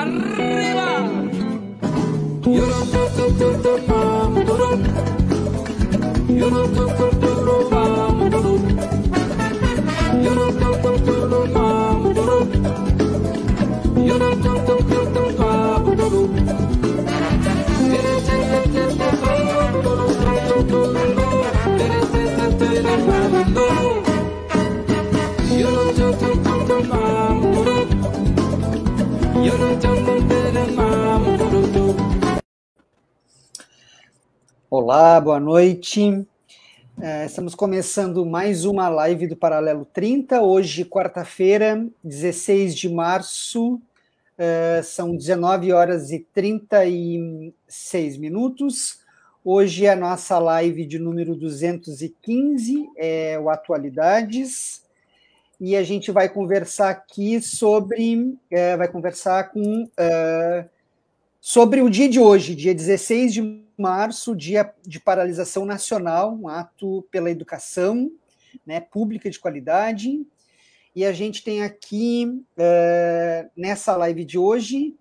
arriba. You're not Olá, boa noite. É, estamos começando mais uma live do Paralelo 30. Hoje, quarta-feira, 16 de março, é, são 19 horas e 36 minutos. Hoje é a nossa live de número 215, é o Atualidades, e a gente vai conversar aqui sobre, é, vai conversar com é, sobre o dia de hoje, dia 16 de março, dia de paralisação nacional, um ato pela educação né, pública de qualidade. E a gente tem aqui, é, nessa live de hoje,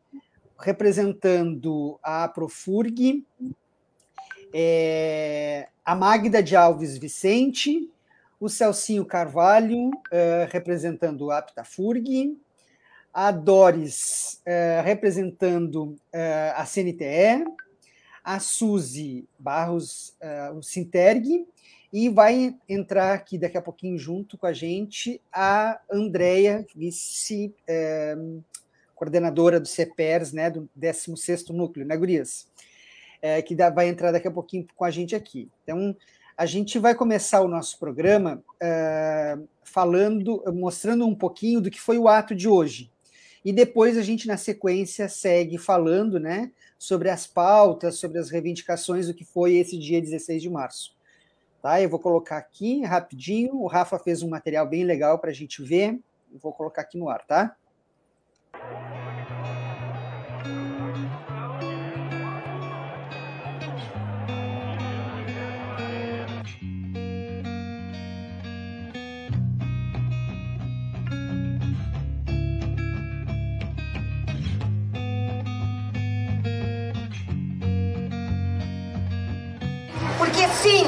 representando a Profurg, é, a Magda de Alves Vicente, o Celcinho Carvalho, é, representando a Aptafurg, a Doris, é, representando é, a CNTE, a Suzy Barros, o Sinterg, e vai entrar aqui daqui a pouquinho junto com a gente a Andrea, vice coordenadora do CEPERS, né, do 16º Núcleo, né, Gurias? que dá, vai entrar daqui a pouquinho com a gente aqui. Então, a gente vai começar o nosso programa é, falando, mostrando um pouquinho do que foi o ato de hoje. E depois a gente, na sequência, segue falando né, sobre as pautas, sobre as reivindicações do que foi esse dia 16 de março. Tá? Eu vou colocar aqui rapidinho. O Rafa fez um material bem legal para a gente ver. Eu vou colocar aqui no ar, tá? Sim,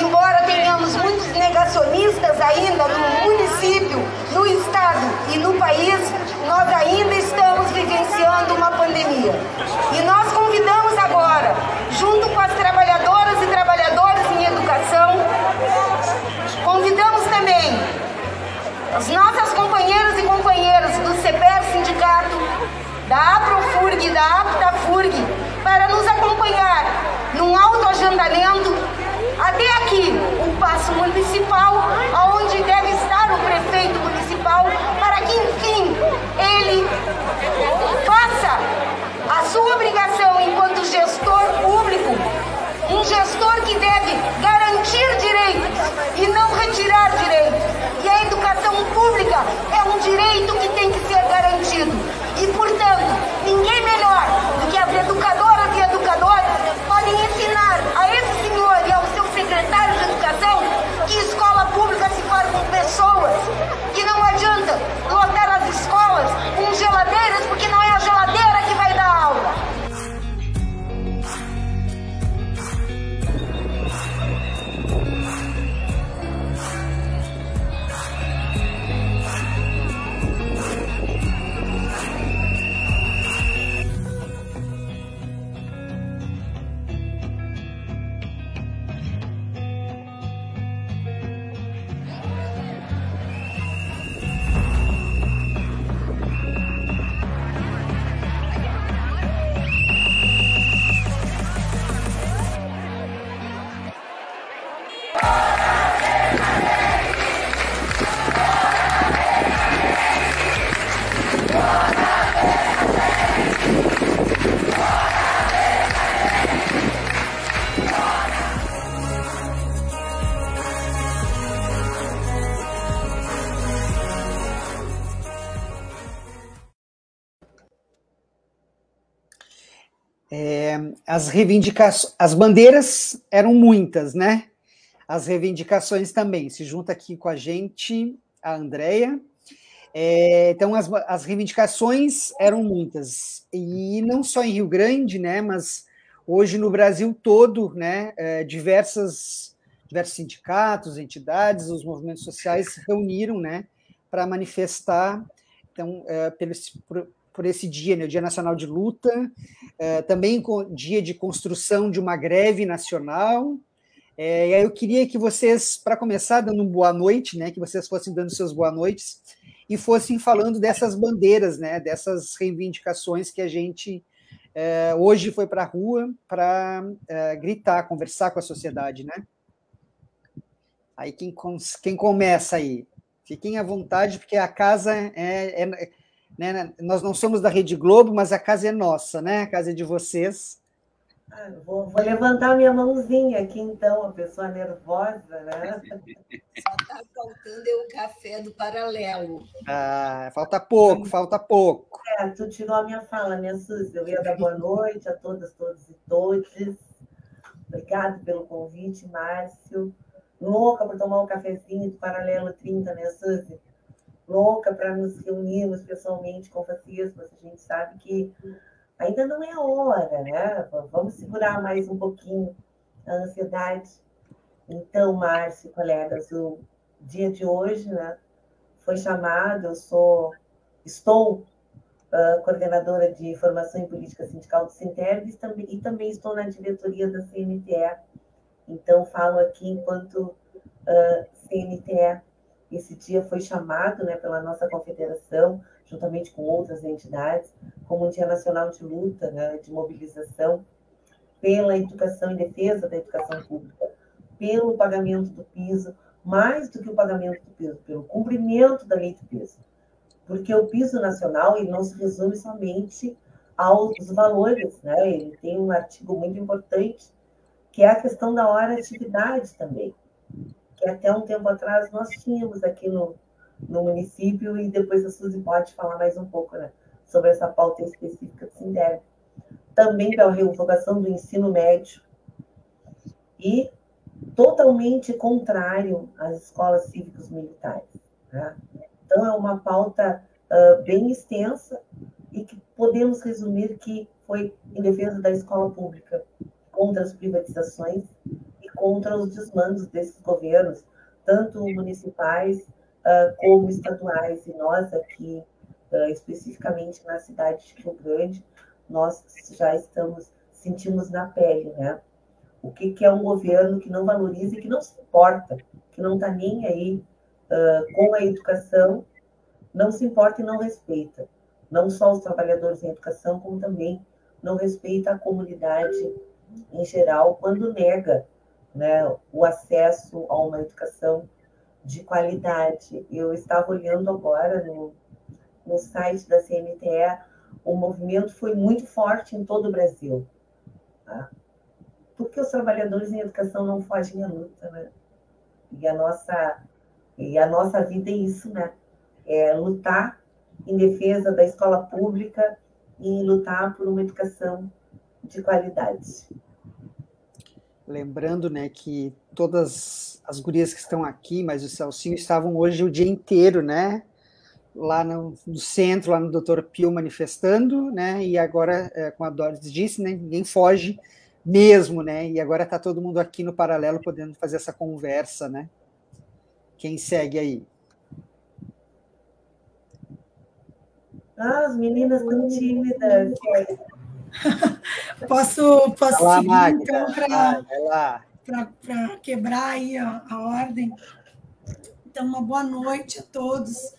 embora tenhamos muitos negacionistas ainda no município, no estado e no país, nós ainda estamos vivenciando uma pandemia. E nós convidamos agora, junto com as trabalhadoras e trabalhadores em educação, convidamos também as nossas companheiras e companheiros do CEPER Sindicato, da APROFURG e da APTAFURG, para nos acompanhar num autoagendamento até aqui, o passo municipal, onde deve estar o prefeito municipal, para que, enfim, ele faça a sua obrigação enquanto gestor público, um gestor que deve garantir direitos e não retirar direitos. E a educação pública é um direito que tem que ser garantido. E, portanto, ninguém melhor do que as educadoras educação que escola pública se faz com pessoas, que não adianta lotar as escolas com geladeiras, porque não é as reivindicações, as bandeiras eram muitas, né? As reivindicações também. Se junta aqui com a gente a Andrea. É, então, as, as reivindicações eram muitas, e não só em Rio Grande, né, mas hoje no Brasil todo, né, é, diversas, diversos sindicatos, entidades, os movimentos sociais se reuniram né, para manifestar então, é, pelo, por, esse dia, né, o Dia Nacional de Luta, é, também com dia de construção de uma greve nacional, é, e aí eu queria que vocês, para começar, dando um boa noite, né, que vocês fossem dando seus boa noites e fossem falando dessas bandeiras, né, dessas reivindicações que a gente é, hoje foi para a rua para gritar, conversar com a sociedade, né? Aí quem, quem começa aí? Fiquem à vontade, porque a casa é, é né, nós não somos da Rede Globo, mas a casa é nossa, né? A casa é de vocês. Ah, vou, vou, levantar minha mãozinha aqui, então, a pessoa nervosa, né? Só está faltando é o café do paralelo. Ah, falta pouco, falta pouco. É, tu tirou a minha fala, minha Suzy. Eu ia dar boa noite a todas, todos e todos. Obrigado pelo convite, Márcio. Louca para tomar um cafezinho do Paralelo 30, né, Suzy? Louca para nos reunirmos pessoalmente com vocês, mas a gente sabe que ainda não é a hora, né? Vamos segurar mais um pouquinho a ansiedade. Então, Márcio, colegas, o dia de hoje, né, foi chamado, eu sou, estou uh, coordenadora de formação em política sindical do Sinterg e também, e também estou na diretoria da CNTE. Então, falo aqui enquanto uh, CNTE. Esse dia foi chamado né, pela nossa confederação juntamente com outras entidades, como o Dia Nacional de Luta, né, de mobilização pela educação em defesa da educação pública, pelo pagamento do piso, mais do que o pagamento do piso, pelo cumprimento da lei do piso. Porque o piso nacional ele não se resume somente aos valores, né? ele tem um artigo muito importante, que é a questão da hora atividade também, que até um tempo atrás nós tínhamos aqui no, no município, e depois a Suzy pode falar mais um pouco né, sobre essa pauta específica do Sindeb. Também pela revogação do ensino médio e totalmente contrário às escolas cívicos militares. Né? Então, é uma pauta uh, bem extensa e que podemos resumir que foi em defesa da escola pública, contra as privatizações contra os desmandos desses governos, tanto municipais uh, como estaduais. E nós aqui, uh, especificamente na cidade de Rio Grande, nós já estamos, sentimos na pele, né? O que, que é um governo que não valoriza e que não se importa, que não está nem aí uh, com a educação, não se importa e não respeita. Não só os trabalhadores em educação, como também não respeita a comunidade em geral, quando nega né, o acesso a uma educação de qualidade. Eu estava olhando agora no, no site da CNTE, o movimento foi muito forte em todo o Brasil. Tá? Porque os trabalhadores em educação não fogem à luta, né? E a nossa, e a nossa vida é isso, né? É lutar em defesa da escola pública e lutar por uma educação de qualidade. Lembrando, né, que todas as gurias que estão aqui, mas o Celcinho, estavam hoje o dia inteiro, né, lá no, no centro, lá no Doutor Pio manifestando, né, e agora, é, como a Doris disse, né, ninguém foge mesmo, né, e agora está todo mundo aqui no paralelo podendo fazer essa conversa, né. Quem segue aí? Ah, as meninas estão tímidas. Posso posso Olá, seguir, Magda. então, para quebrar aí a, a ordem. Então, uma boa noite a todos,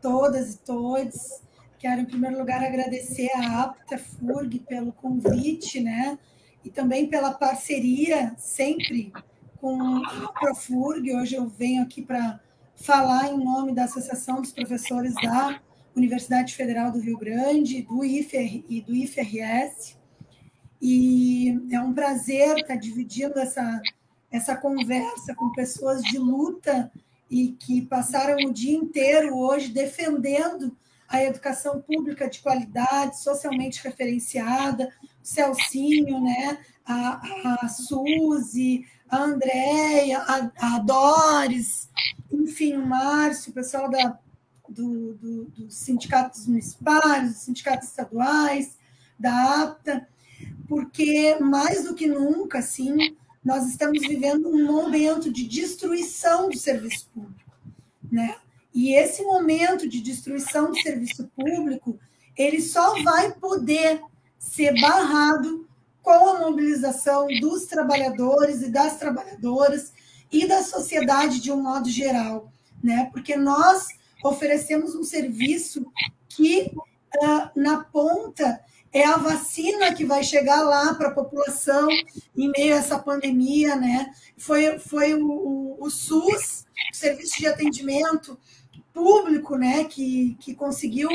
todas e todos. Quero, em primeiro lugar, agradecer a APTA FURG pelo convite, né? E também pela parceria sempre com a Profurg. Hoje eu venho aqui para falar em nome da Associação dos Professores da Universidade Federal do Rio Grande, do IFR e do IFRS. E é um prazer estar dividindo essa, essa conversa com pessoas de luta e que passaram o dia inteiro hoje defendendo a educação pública de qualidade, socialmente referenciada, o Celcinho, né? a, a Suzy, a Andréia, a, a Doris, enfim, o Márcio, o pessoal da do, do, dos sindicatos municipais, dos sindicatos estaduais, da APTA, porque mais do que nunca, assim, nós estamos vivendo um momento de destruição do serviço público, né? E esse momento de destruição do serviço público, ele só vai poder ser barrado com a mobilização dos trabalhadores e das trabalhadoras e da sociedade de um modo geral, né? Porque nós oferecemos um serviço que uh, na ponta é a vacina que vai chegar lá para a população em meio a essa pandemia, né? Foi, foi o, o, o SUS, o Serviço de Atendimento Público, né, que, que conseguiu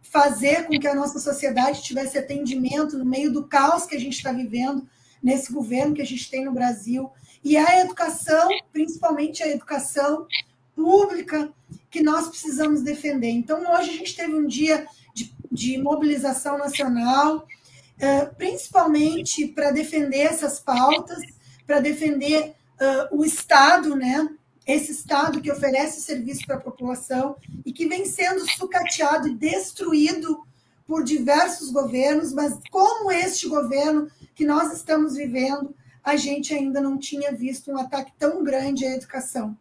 fazer com que a nossa sociedade tivesse atendimento no meio do caos que a gente está vivendo nesse governo que a gente tem no Brasil. E a educação, principalmente a educação pública, que nós precisamos defender. Então, hoje a gente teve um dia de, de mobilização nacional, uh, principalmente para defender essas pautas, para defender uh, o Estado, né? Esse Estado que oferece serviço para a população e que vem sendo sucateado e destruído por diversos governos, mas como este governo que nós estamos vivendo, a gente ainda não tinha visto um ataque tão grande à educação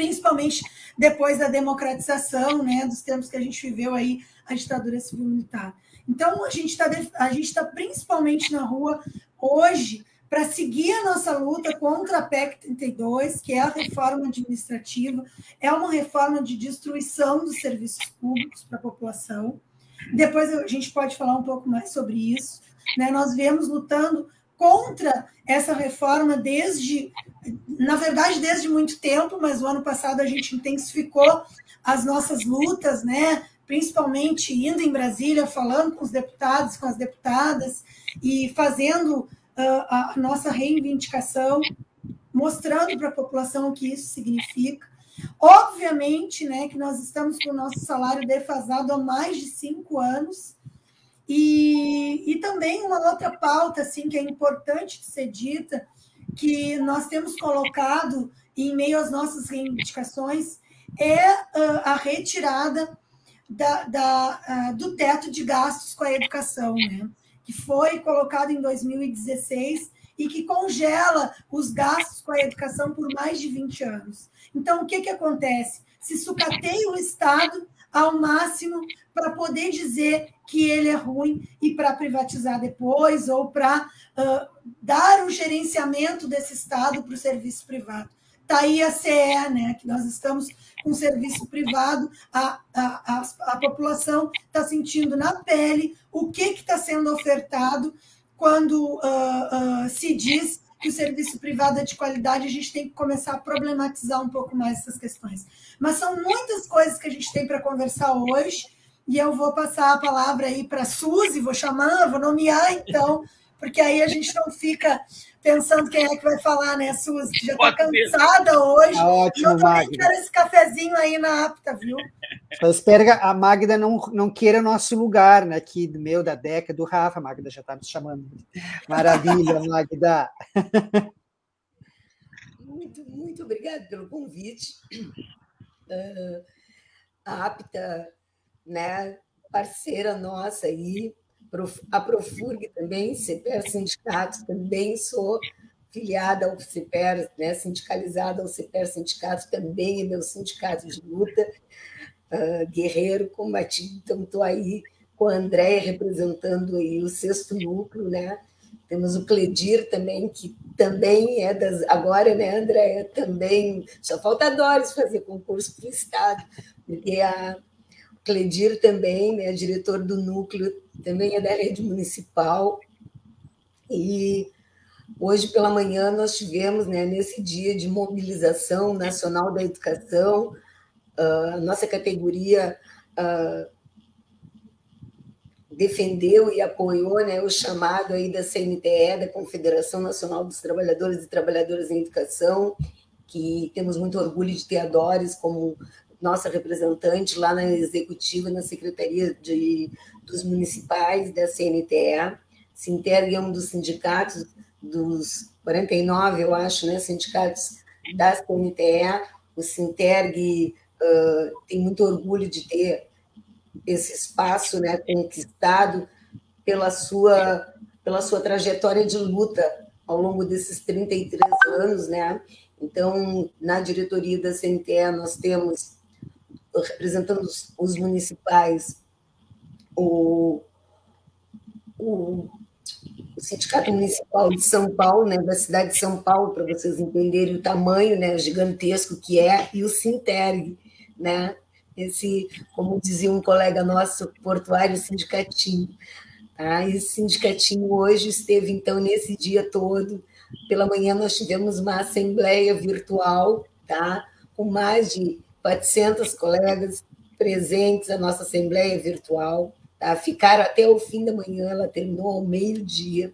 principalmente depois da democratização, né, dos tempos que a gente viveu aí a ditadura civil militar. Então a gente está a gente está principalmente na rua hoje para seguir a nossa luta contra a PEC 32, que é a reforma administrativa, é uma reforma de destruição dos serviços públicos para a população. Depois a gente pode falar um pouco mais sobre isso. Né? Nós viemos lutando contra essa reforma desde, na verdade, desde muito tempo, mas o ano passado a gente intensificou as nossas lutas, né? principalmente indo em Brasília, falando com os deputados, com as deputadas e fazendo uh, a nossa reivindicação, mostrando para a população o que isso significa. Obviamente, né, que nós estamos com o nosso salário defasado há mais de cinco anos, e, e também uma outra pauta assim que é importante de ser dita, que nós temos colocado em meio às nossas reivindicações, é uh, a retirada da, da, uh, do teto de gastos com a educação, né? que foi colocado em 2016 e que congela os gastos com a educação por mais de 20 anos. Então, o que, que acontece? Se sucateia o Estado ao máximo para poder dizer que ele é ruim e para privatizar depois ou para uh, dar o gerenciamento desse Estado para o serviço privado. Está aí a CE, né, que nós estamos com serviço privado, a, a, a, a população está sentindo na pele o que está sendo ofertado quando uh, uh, se diz que o serviço privado é de qualidade, a gente tem que começar a problematizar um pouco mais essas questões. Mas são muitas coisas que a gente tem para conversar hoje, e eu vou passar a palavra aí para a Suzy, vou chamar, vou nomear então, porque aí a gente não fica pensando quem é que vai falar, né, Suzy? Que já está cansada hoje. Tá ótimo, eu também quero esse cafezinho aí na apta, viu? Eu espero que a Magda não, não queira nosso lugar, né? Aqui do meu, da Deca, do Rafa. A Magda já está me chamando. Maravilha, Magda. Muito, muito obrigada pelo convite. Uh, a APTA, né, parceira nossa aí, a Profurg também, CPER Sindicato, também sou filiada ao CPER, né, sindicalizada ao CPER Sindicato, também é meu sindicato de luta, uh, guerreiro, combatido, então estou aí com a Andréia representando aí o sexto núcleo, né, temos o Cledir também, que também é das. Agora, né, Andréia? Também. Só falta a Doris fazer concurso para o Estado, porque a Cledir também, né, diretor do núcleo, também é da rede municipal. E hoje pela manhã nós tivemos, né, nesse dia de mobilização nacional da educação, a nossa categoria defendeu e apoiou né, o chamado aí da CNTE, da Confederação Nacional dos Trabalhadores e Trabalhadoras em Educação, que temos muito orgulho de ter a Doris como nossa representante lá na executiva, na Secretaria de, dos Municipais da CNTE. Sinterg é um dos sindicatos, dos 49, eu acho, né, sindicatos da CNTE. O Sinterg uh, tem muito orgulho de ter esse espaço né, conquistado pela sua, pela sua trajetória de luta ao longo desses 33 anos, né? Então, na diretoria da CNTE, nós temos, representando os, os municipais, o, o, o, Sindicato Municipal de São Paulo, né, da cidade de São Paulo, para vocês entenderem o tamanho né, gigantesco que é, e o Sinterg, né, esse, como dizia um colega nosso, portuário sindicatinho. Tá? Esse sindicatinho hoje esteve, então, nesse dia todo. Pela manhã nós tivemos uma assembleia virtual, tá? com mais de 400 colegas presentes, a nossa assembleia virtual. Tá? Ficaram até o fim da manhã, ela terminou ao meio-dia.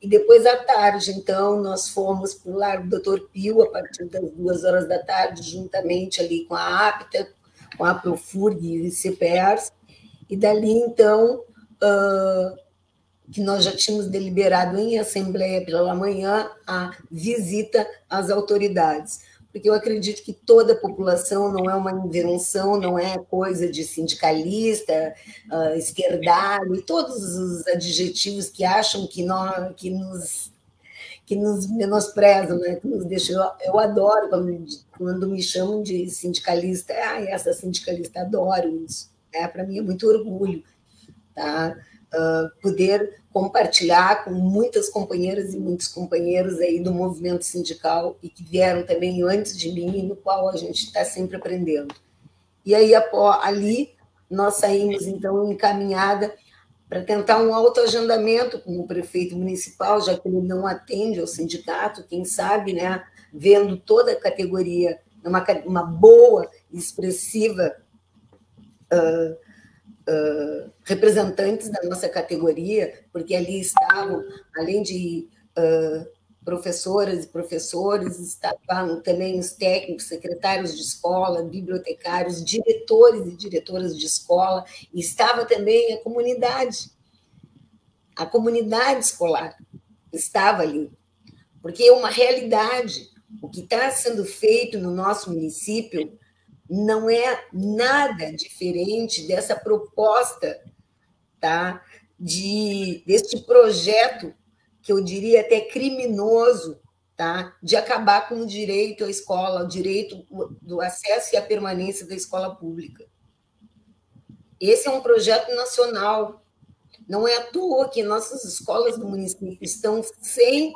E depois, à tarde, então, nós fomos para o Largo Doutor Pio, a partir das duas horas da tarde, juntamente ali com a APTA, com a Profurg e CPERS, e dali, então, uh, que nós já tínhamos deliberado em assembleia pela manhã a visita às autoridades, porque eu acredito que toda a população não é uma invenção, não é coisa de sindicalista, uh, esquerdalho, e todos os adjetivos que acham que, nós, que nos que nos menosprezam, né? que nos deixam. Eu, eu adoro quando, quando, me chamam de sindicalista. Ah, essa sindicalista, adoro isso. É, Para mim é muito orgulho. Tá? Uh, poder compartilhar com muitas companheiras e muitos companheiros aí do movimento sindical e que vieram também antes de mim, no qual a gente está sempre aprendendo. E aí, ali, nós saímos, então, encaminhada para tentar um autoagendamento com o prefeito municipal, já que ele não atende ao sindicato, quem sabe, né, vendo toda a categoria, uma, uma boa expressiva uh, uh, representantes da nossa categoria, porque ali estavam, além de uh, professoras e professores, estavam também os técnicos, secretários de escola, bibliotecários, diretores e diretoras de escola, e estava também a comunidade, a comunidade escolar estava ali, porque é uma realidade. O que está sendo feito no nosso município não é nada diferente dessa proposta, tá? De deste projeto que eu diria até criminoso, tá? de acabar com o direito à escola, o direito do acesso e a permanência da escola pública. Esse é um projeto nacional. Não é à toa que nossas escolas do município estão sem,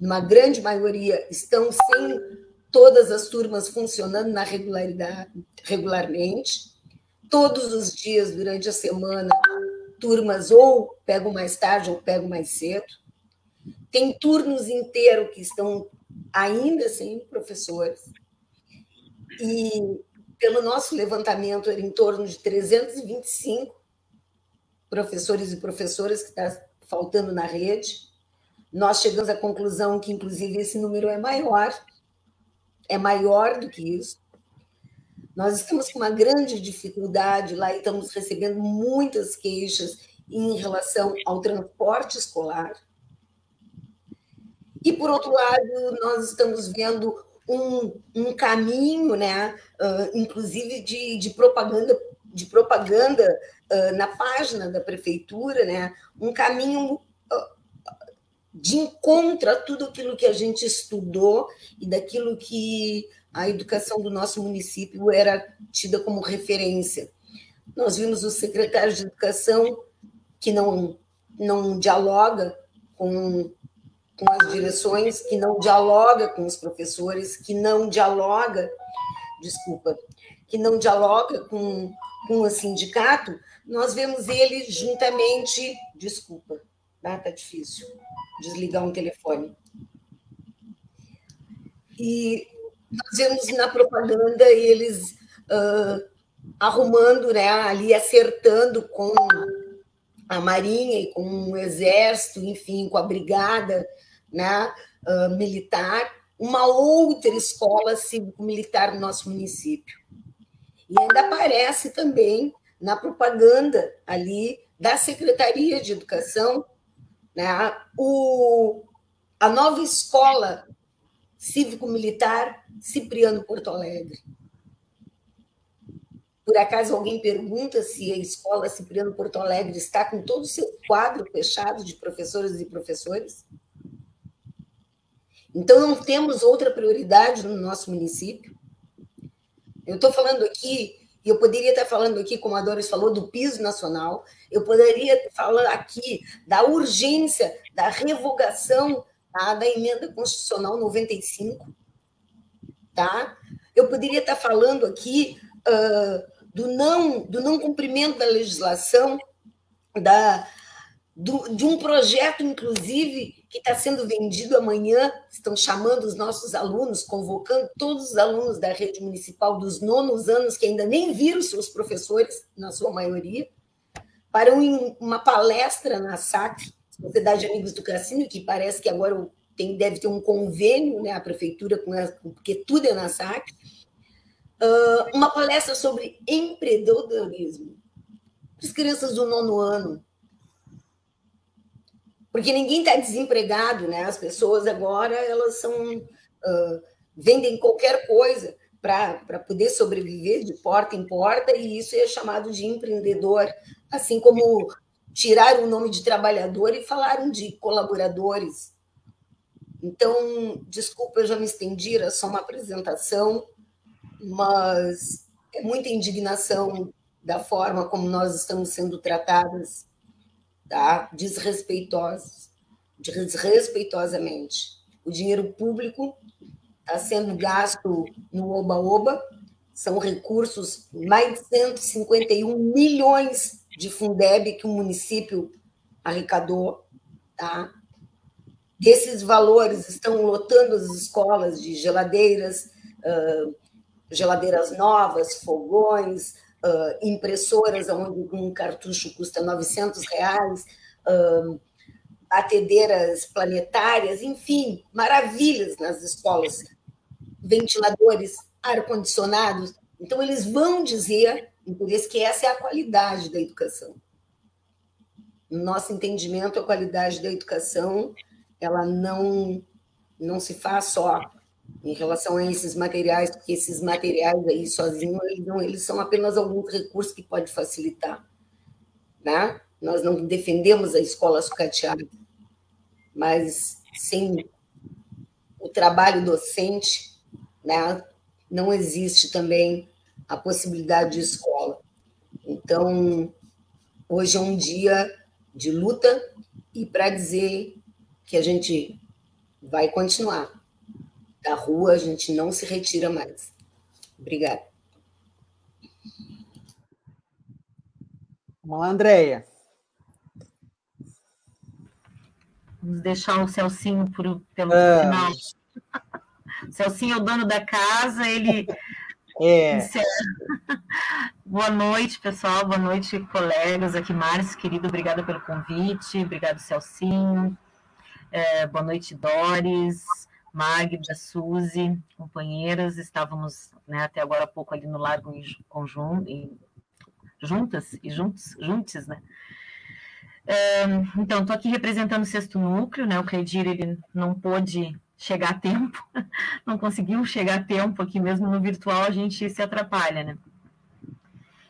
uma grande maioria, estão sem todas as turmas funcionando na regularidade, regularmente, todos os dias durante a semana turmas ou pegam mais tarde ou pegam mais cedo. Tem turnos inteiros que estão ainda sem professores. E pelo nosso levantamento era em torno de 325 professores e professoras que está faltando na rede. Nós chegamos à conclusão que, inclusive, esse número é maior, é maior do que isso. Nós estamos com uma grande dificuldade lá e estamos recebendo muitas queixas em relação ao transporte escolar. E, por outro lado, nós estamos vendo um, um caminho, né, uh, inclusive de, de propaganda, de propaganda uh, na página da prefeitura, né, um caminho de encontro a tudo aquilo que a gente estudou e daquilo que a educação do nosso município era tida como referência. Nós vimos o secretário de Educação que não, não dialoga com, com as direções, que não dialoga com os professores, que não dialoga, desculpa, que não dialoga com, com o sindicato, nós vemos ele juntamente, desculpa, tá, tá difícil desligar um telefone. E nós vemos na propaganda eles uh, arrumando, né, ali acertando com a Marinha e com o Exército, enfim, com a Brigada né, uh, Militar, uma outra escola cívico-militar no nosso município. E ainda aparece também na propaganda ali da Secretaria de Educação né, o, a nova escola cívico-militar Cipriano Porto Alegre. Por acaso alguém pergunta se a escola Cipriano Porto Alegre está com todo o seu quadro fechado de professoras e professores? Então, não temos outra prioridade no nosso município. Eu estou falando aqui, e eu poderia estar falando aqui, como a Doris falou, do piso nacional, eu poderia falar aqui da urgência da revogação tá, da emenda constitucional 95, tá? Eu poderia estar falando aqui uh, do não, do não cumprimento da legislação, da, do, de um projeto, inclusive, que está sendo vendido amanhã, estão chamando os nossos alunos, convocando todos os alunos da rede municipal dos nonos anos, que ainda nem viram seus professores, na sua maioria, para um, uma palestra na SAC, Sociedade de Amigos do Cassino, que parece que agora tem, deve ter um convênio, né, a prefeitura, com a, porque tudo é na SAC, uh, uma palestra sobre empreendedorismo para as crianças do nono ano. Porque ninguém está desempregado, né? As pessoas agora elas são uh, vendem qualquer coisa para poder sobreviver de porta em porta, e isso é chamado de empreendedor, assim como tiraram o nome de trabalhador e falaram de colaboradores. Então, desculpa, eu já me estendi, era só uma apresentação mas é muita indignação da forma como nós estamos sendo tratadas, tá? desrespeitosas, desrespeitosamente. O dinheiro público está sendo gasto no oba-oba, são recursos, mais de 151 milhões de Fundeb que o município arrecadou, tá? Esses valores estão lotando as escolas de geladeiras, uh, geladeiras novas, fogões, uh, impressoras onde um cartucho custa 900 reais, uh, batedeiras planetárias, enfim, maravilhas nas escolas, ventiladores, ar-condicionados. Então, eles vão dizer, por isso que essa é a qualidade da educação. No nosso entendimento, a qualidade da educação ela não, não se faz só em relação a esses materiais, porque esses materiais aí sozinhos, eles, não, eles são apenas alguns recursos que pode facilitar. Né? Nós não defendemos a escola sucateada, mas sem o trabalho docente, né, não existe também a possibilidade de escola. Então, hoje é um dia de luta e para dizer que a gente vai continuar da rua, a gente não se retira mais. Obrigada. Vamos lá, Andréia. Vamos deixar o Celcinho por, pelo é. final. Celcinho é o dono da casa, ele. É. Boa noite, pessoal. Boa noite, colegas. Aqui, Márcio, querido, obrigada pelo convite. Obrigado, Celcinho. É, boa noite, Doris. Magda, Suzy, companheiras, estávamos né, até agora há pouco ali no Largo em conjunto, em, juntas e juntos, juntos, né? então, estou aqui representando o sexto núcleo, né? O Credir, ele não pôde chegar a tempo, não conseguiu chegar a tempo aqui mesmo no virtual, a gente se atrapalha, né?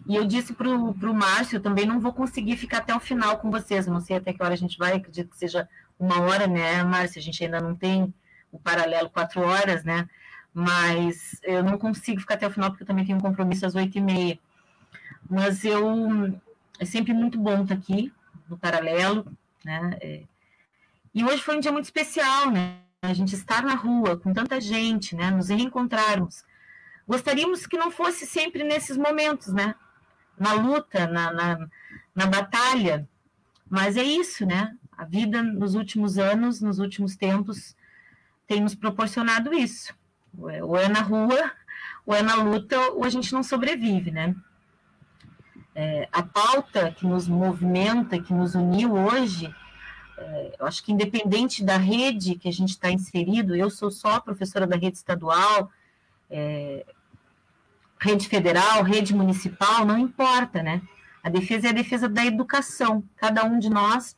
E eu disse para o Márcio, também não vou conseguir ficar até o final com vocês, não sei até que hora a gente vai, acredito que seja uma hora, né, Márcio? A gente ainda não tem o paralelo quatro horas, né? Mas eu não consigo ficar até o final porque eu também tenho um compromisso às oito e meia. Mas eu é sempre muito bom estar aqui no paralelo, né? É, e hoje foi um dia muito especial, né? A gente estar na rua com tanta gente, né? Nos reencontrarmos. Gostaríamos que não fosse sempre nesses momentos, né? Na luta, na, na, na batalha. Mas é isso, né? A vida nos últimos anos, nos últimos tempos, tem nos proporcionado isso. Ou é na rua, ou é na luta, ou a gente não sobrevive, né? É, a pauta que nos movimenta, que nos uniu hoje, eu acho que independente da rede que a gente está inserido, eu sou só professora da rede estadual, é, rede federal, rede municipal, não importa, né? A defesa é a defesa da educação. Cada um de nós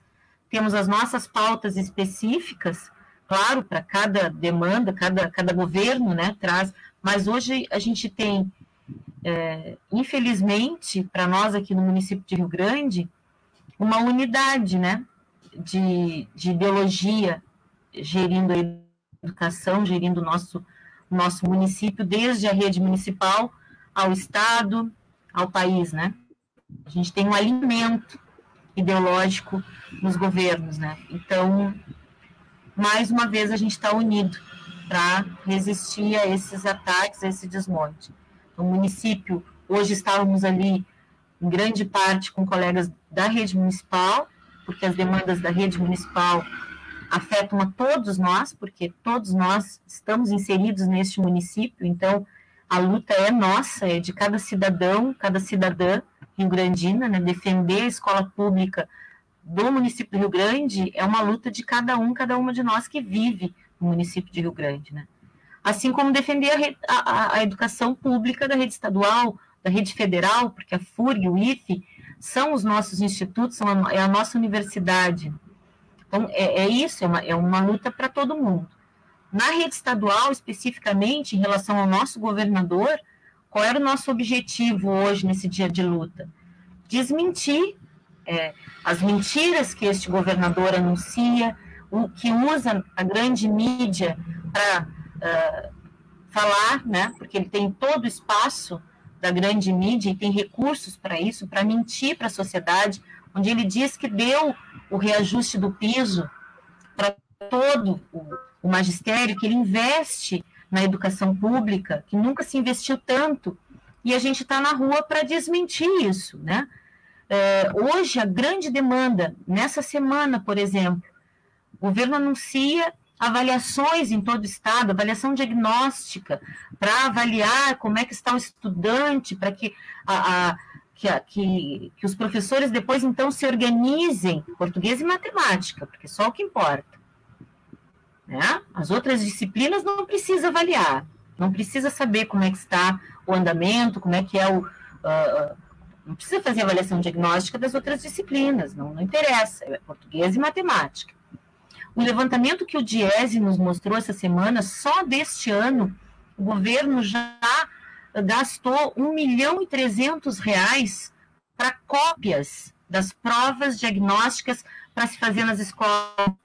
temos as nossas pautas específicas claro, para cada demanda, cada, cada governo né, traz, mas hoje a gente tem, é, infelizmente, para nós aqui no município de Rio Grande, uma unidade né, de, de ideologia gerindo a educação, gerindo o nosso, nosso município, desde a rede municipal ao Estado, ao país, né? A gente tem um alimento ideológico nos governos, né? Então, mais uma vez, a gente está unido para resistir a esses ataques, a esse desmonte. O município, hoje estávamos ali, em grande parte, com colegas da rede municipal, porque as demandas da rede municipal afetam a todos nós, porque todos nós estamos inseridos neste município, então a luta é nossa, é de cada cidadão, cada cidadã rio-grandina, né? defender a escola pública do município do Rio Grande é uma luta de cada um, cada uma de nós que vive no município de Rio Grande, né? Assim como defender a, a, a educação pública da rede estadual, da rede federal, porque a FURG, o IFE, são os nossos institutos, são a, é a nossa universidade. Então, é, é isso, é uma, é uma luta para todo mundo. Na rede estadual, especificamente, em relação ao nosso governador, qual era o nosso objetivo hoje, nesse dia de luta? Desmentir é, as mentiras que este governador anuncia, o que usa a grande mídia para uh, falar, né? Porque ele tem todo o espaço da grande mídia e tem recursos para isso, para mentir para a sociedade, onde ele diz que deu o reajuste do piso para todo o, o magistério, que ele investe na educação pública, que nunca se investiu tanto, e a gente está na rua para desmentir isso, né? É, hoje, a grande demanda, nessa semana, por exemplo, o governo anuncia avaliações em todo o estado, avaliação diagnóstica, para avaliar como é que está o estudante, para que, a, a, que, a, que, que os professores depois, então, se organizem, português e matemática, porque só o que importa. Né? As outras disciplinas não precisa avaliar, não precisa saber como é que está o andamento, como é que é o... Uh, não precisa fazer avaliação diagnóstica das outras disciplinas, não, não interessa, é português e matemática. O levantamento que o Diese nos mostrou essa semana, só deste ano, o governo já gastou 1 milhão e 300 reais para cópias das provas diagnósticas para se fazer nas escolas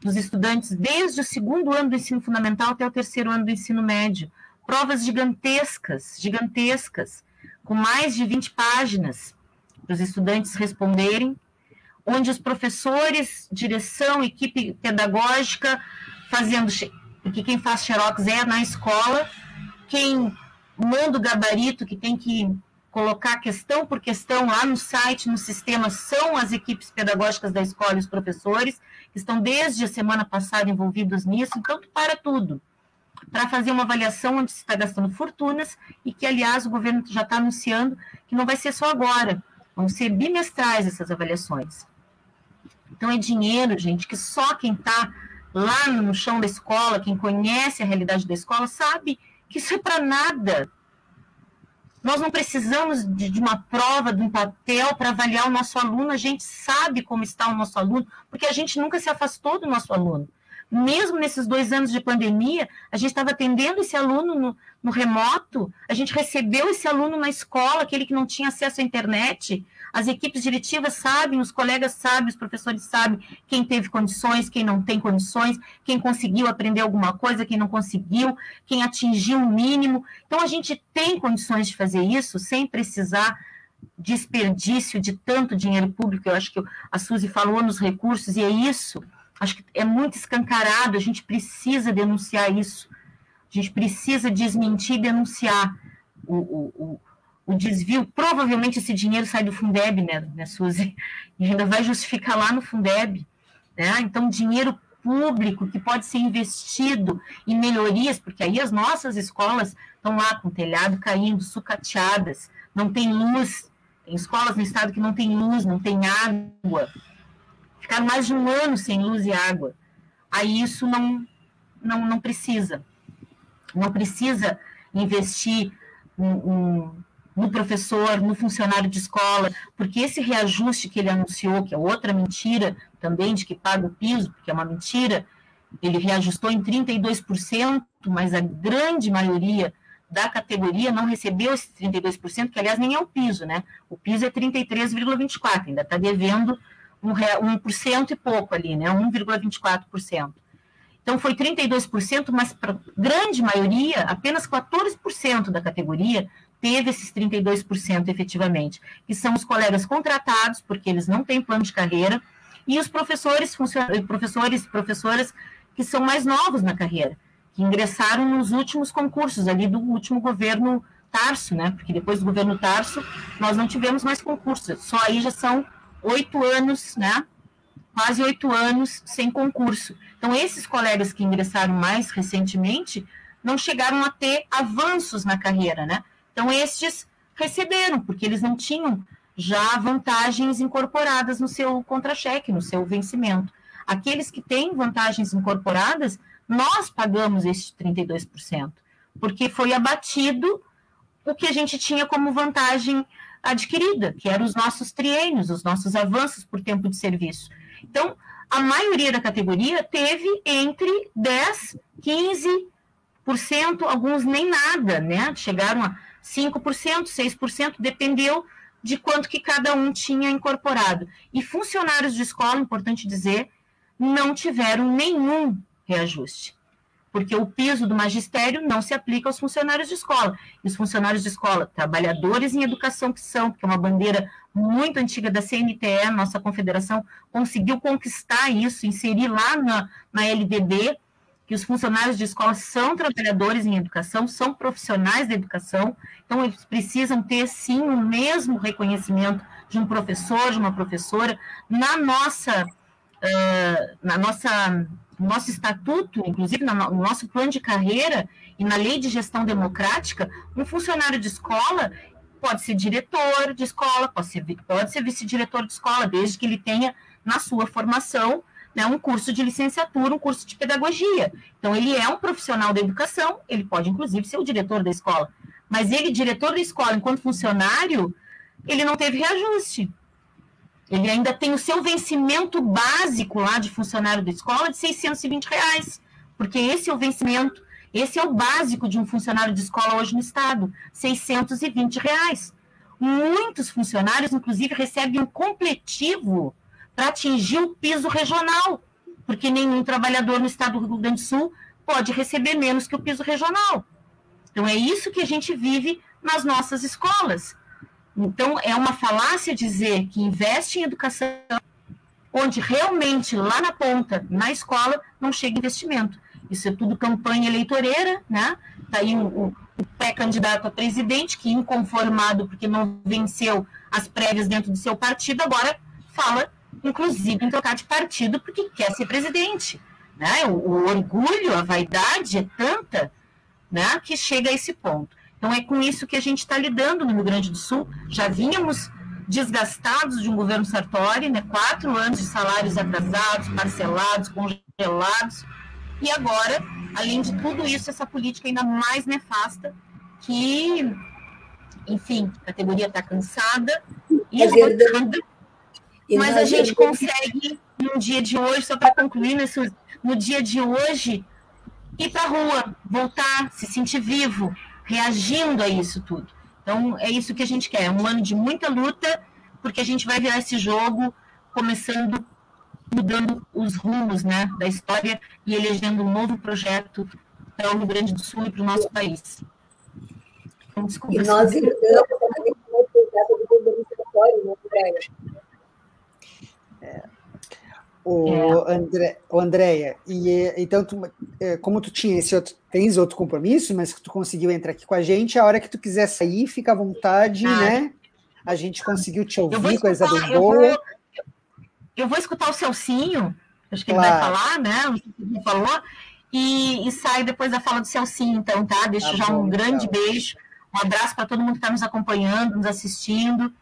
dos estudantes desde o segundo ano do ensino fundamental até o terceiro ano do ensino médio. Provas gigantescas, gigantescas com mais de 20 páginas para os estudantes responderem, onde os professores, direção, equipe pedagógica, fazendo, porque quem faz xerox é na escola, quem manda o gabarito, que tem que colocar questão por questão lá no site, no sistema, são as equipes pedagógicas da escola e os professores, que estão desde a semana passada envolvidos nisso, então para tudo para fazer uma avaliação onde se está gastando fortunas e que, aliás, o governo já está anunciando que não vai ser só agora, vão ser bimestrais essas avaliações. Então, é dinheiro, gente, que só quem está lá no chão da escola, quem conhece a realidade da escola, sabe que isso é para nada. Nós não precisamos de, de, uma prova, de um papel para avaliar o nosso aluno, a gente sabe como está o nosso aluno, porque a gente nunca se afastou do nosso aluno mesmo nesses dois anos de pandemia, a gente estava atendendo esse aluno no, no, remoto, a gente recebeu esse aluno na escola, aquele que não tinha acesso à internet. As equipes diretivas sabem, os colegas sabem, os professores sabem quem teve condições, quem não tem condições, quem conseguiu aprender alguma coisa, quem não conseguiu, quem atingiu o mínimo. Então, a gente tem condições de fazer isso sem precisar desperdício de tanto dinheiro público. Eu acho que a Suzy falou nos recursos, e é isso Acho que é muito escancarado, a gente precisa denunciar isso. A gente precisa desmentir e denunciar o, o, o, o desvio. Provavelmente esse dinheiro sai do Fundeb, né, né, Suzy? E ainda vai justificar lá no Fundeb. Né? Então, dinheiro público que pode ser investido em melhorias, porque aí as nossas escolas estão lá com o telhado caindo, sucateadas, não tem luz, tem escolas no estado que não tem luz, não tem água, ficar mais de um ano sem luz e água. Aí isso não, não, não precisa. Não precisa investir no, no professor, no funcionário de escola, porque esse reajuste que ele anunciou, que é outra mentira também, de que paga o piso, porque é uma mentira, ele reajustou em 32%, mas a grande maioria da categoria não recebeu esses 32%, que aliás nem é o piso, né? O piso é 33,24%, ainda está devendo um, 1% e pouco ali, né? 1,24%. Então foi 32%, mas para grande maioria, apenas 14% da categoria teve esses 32% efetivamente, que são os colegas contratados, porque eles não têm plano de carreira, e os professores, professores, professoras que são mais novos na carreira, que ingressaram nos últimos concursos ali do último governo Tarso, né? Porque depois do governo Tarso nós não tivemos mais concursos, só aí já são oito anos, né? Quase oito anos sem concurso. Então esses colegas que ingressaram mais recentemente não chegaram a ter avanços na carreira, né? Então estes receberam porque eles não tinham já vantagens incorporadas no seu contra-cheque, no seu vencimento. Aqueles que têm vantagens incorporadas, nós pagamos esses 32%, porque foi abatido o que a gente tinha como vantagem adquirida, que eram os nossos triênios, os nossos avanços por tempo de serviço. Então, a maioria da categoria teve entre 10, 15%, alguns nem nada, né? Chegaram a 5%, 6%, dependeu de quanto que cada um tinha incorporado. E funcionários de escola, importante dizer, não tiveram nenhum reajuste, porque o piso do magistério não se aplica aos funcionários de escola. E os funcionários de escola, trabalhadores em educação que são, que é uma bandeira muito antiga da CNTE, nossa confederação conseguiu conquistar isso, inserir lá na, na LDB, que os funcionários de escola são trabalhadores em educação, são profissionais da educação, então eles precisam ter sim o mesmo reconhecimento de um professor, de uma professora. Na nossa, uh, na nossa, no nosso estatuto, inclusive no nosso plano de carreira e na lei de gestão democrática, um funcionário de escola pode ser diretor de escola, pode ser, pode ser vice-diretor de escola, desde que ele tenha na sua formação né, um curso de licenciatura, um curso de pedagogia. Então, ele é um profissional da educação, ele pode, inclusive, ser o diretor da escola. Mas ele, diretor da escola, enquanto funcionário, ele não teve reajuste. Ele ainda tem o seu vencimento básico lá de funcionário da escola de 620 reais, porque esse é o vencimento, esse é o básico de um funcionário de escola hoje no estado, 620 reais. Muitos funcionários, inclusive, recebem um completivo para atingir o piso regional, porque nenhum trabalhador no estado do Rio Grande do Sul pode receber menos que o piso regional. Então, é isso que a gente vive nas nossas escolas. Então, é uma falácia dizer que investe em educação, onde realmente lá na ponta, na escola, não chega investimento. Isso é tudo campanha eleitoreira, né? Está aí o, pré-candidato a presidente, que inconformado porque não venceu as prévias dentro do seu partido, agora fala inclusive em trocar de partido porque quer ser presidente. Né? O, o orgulho, a vaidade é tanta né, que chega a esse ponto. Então é com isso que a gente está lidando no Rio Grande do Sul. Já vínhamos desgastados de um governo Sartori, né, quatro anos de salários atrasados, parcelados, congelados, e agora, além de tudo isso, essa política ainda mais nefasta, que, enfim, a categoria está cansada e é mas a gente consegue, no dia de hoje, só para concluir, nesse, no dia de hoje, ir para a rua, voltar, se sentir vivo, reagindo a isso tudo. Então, é isso que a gente quer. É um ano de muita luta, porque a gente vai virar esse jogo começando, mudando os rumos né, da história e elegendo um novo projeto para o Rio Grande do Sul e para o nosso país. Então, desculpa, e nós herdamos também o projeto do governo né? O, é. André, o Andréia, e então, tu, é, como tu tinha esse outro, tens outro compromisso, mas que tu conseguiu entrar aqui com a gente, a hora que tu quiser sair, fica à vontade, ah. né? A gente conseguiu te ouvir, escutar, coisa bem boa. Eu vou, eu vou escutar o Celcinho, acho que claro. ele vai falar, né? Ele falou, e, e sai depois da fala do Celcinho, então, tá? Deixo tá já bom, um grande então. beijo, um abraço para todo mundo que está nos acompanhando, nos assistindo.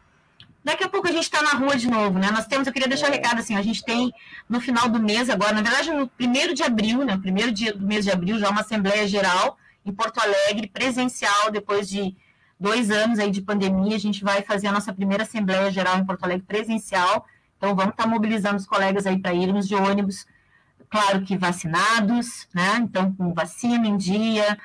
Daqui a pouco a gente está na rua de novo, né? Nós temos, eu queria deixar um recado assim, a gente tem no final do mês agora, na verdade no primeiro de abril, né? Primeiro dia do mês de abril, já uma Assembleia Geral em Porto Alegre, presencial, depois de dois anos aí de pandemia, a gente vai fazer a nossa primeira Assembleia Geral em Porto Alegre presencial. Então vamos estar tá mobilizando os colegas aí para irmos de ônibus claro que vacinados, né? Então, com vacina em dia,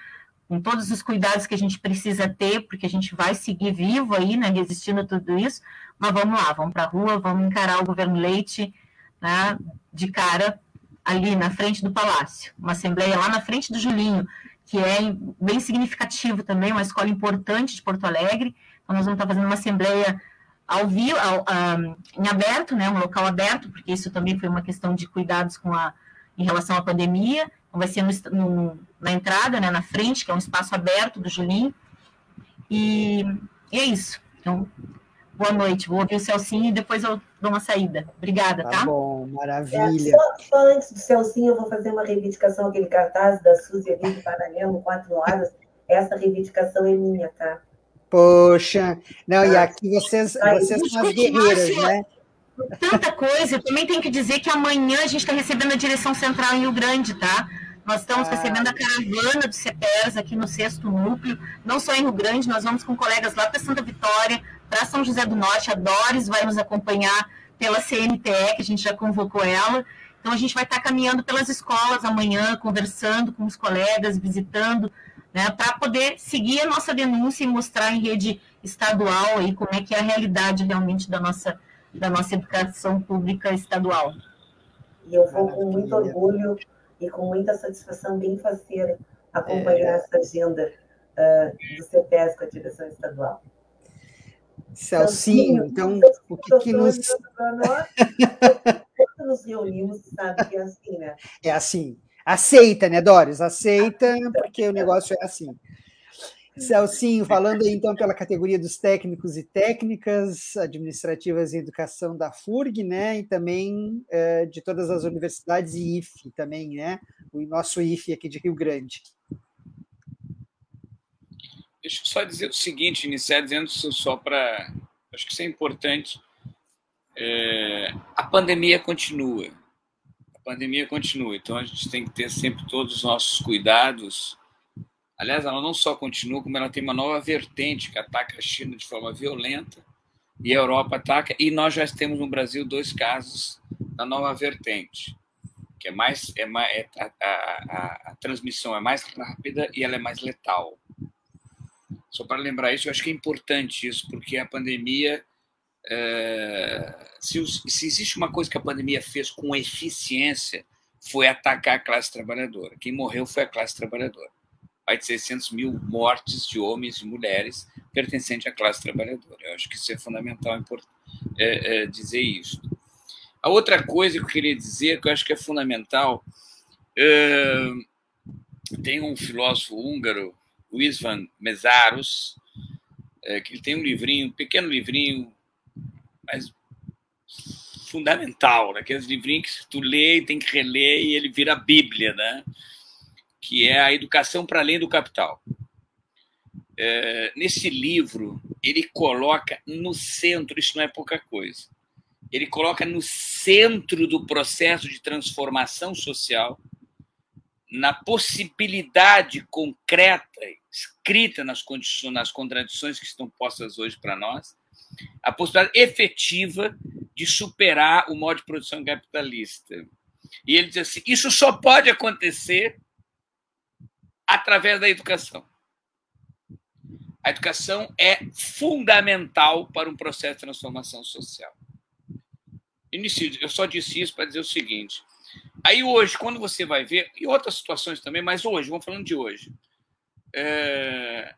com todos os cuidados que a gente precisa ter, porque a gente vai seguir vivo aí, né, resistindo a tudo isso, mas vamos lá, vamos para a rua, vamos encarar o governo Leite né, de cara ali na frente do palácio, uma assembleia lá na frente do Julinho, que é bem significativo também, uma escola importante de Porto Alegre, então nós vamos estar fazendo uma assembleia ao vivo, ao, um, em aberto, né, um local aberto, porque isso também foi uma questão de cuidados com a, em relação à pandemia, então vai ser no, no, na entrada, né, na frente, que é um espaço aberto do Julinho. E, e é isso. Então, boa noite. Vou ouvir o Celcinho e depois eu dou uma saída. Obrigada, tá? Tá bom, maravilha. É, só, só, antes do Celcinho, eu vou fazer uma reivindicação, aquele cartaz da Suzy ali do Paralelo, quatro horas. Essa reivindicação é minha, tá? Poxa, não, e aqui vocês, vocês são as guerreiras, né? Tanta coisa, eu também tenho que dizer que amanhã a gente está recebendo a direção central em Rio Grande, tá? Nós estamos ah. recebendo a caravana do CEPERS aqui no sexto núcleo, não só em Rio Grande, nós vamos com colegas lá para Santa Vitória, para São José do Norte, a Doris vai nos acompanhar pela CNTE, que a gente já convocou ela. Então a gente vai estar caminhando pelas escolas amanhã, conversando com os colegas, visitando, né, para poder seguir a nossa denúncia e mostrar em rede estadual aí como é que é a realidade realmente da nossa, da nossa educação pública estadual. E eu vou com muito orgulho e com muita satisfação bem faceira acompanhar é. essa agenda uh, do CEPES com a direção estadual. Celcinho, então, o que, que nos. Quando nos reunimos, sabe que é assim, né? É assim. Aceita, né, Doris? Aceita, porque o negócio é assim. Celcinho, falando aí, então pela categoria dos técnicos e técnicas administrativas em educação da FURG, né, e também é, de todas as universidades e IFE também, né, o nosso IFE aqui de Rio Grande. Deixa eu só dizer o seguinte, iniciar dizendo só para, acho que isso é importante, é, a pandemia continua, a pandemia continua, então a gente tem que ter sempre todos os nossos cuidados Aliás, ela não só continua, como ela tem uma nova vertente que ataca a China de forma violenta e a Europa ataca, e nós já temos no Brasil dois casos da nova vertente, que é mais, é mais é, a, a, a, transmissão é mais rápida e ela é mais letal. Só para lembrar isso, eu acho que é importante isso, porque a pandemia, é, se, se existe uma coisa que a pandemia fez com eficiência, foi atacar a classe trabalhadora. Quem morreu foi a classe trabalhadora mais de 600 mil mortes de homens e mulheres pertencentes à classe trabalhadora. Eu acho que isso é fundamental é, é, dizer isso. A outra coisa que eu queria dizer, que eu acho que é fundamental, é, tem um filósofo húngaro, Isvan Mesaros, é, que tem um livrinho, um pequeno livrinho, mas fundamental, aqueles livrinhos que tu lê e tem que reler e ele vira a Bíblia, né? Que é a educação para além do capital. É, nesse livro, ele coloca no centro, isso não é pouca coisa, ele coloca no centro do processo de transformação social, na possibilidade concreta, escrita nas condições, nas contradições que estão postas hoje para nós, a possibilidade efetiva de superar o modo de produção capitalista. E ele diz assim: isso só pode acontecer através da educação. A educação é fundamental para um processo de transformação social. Inicio, eu só disse isso para dizer o seguinte. Aí hoje, quando você vai ver, e outras situações também, mas hoje, vamos falando de hoje, é,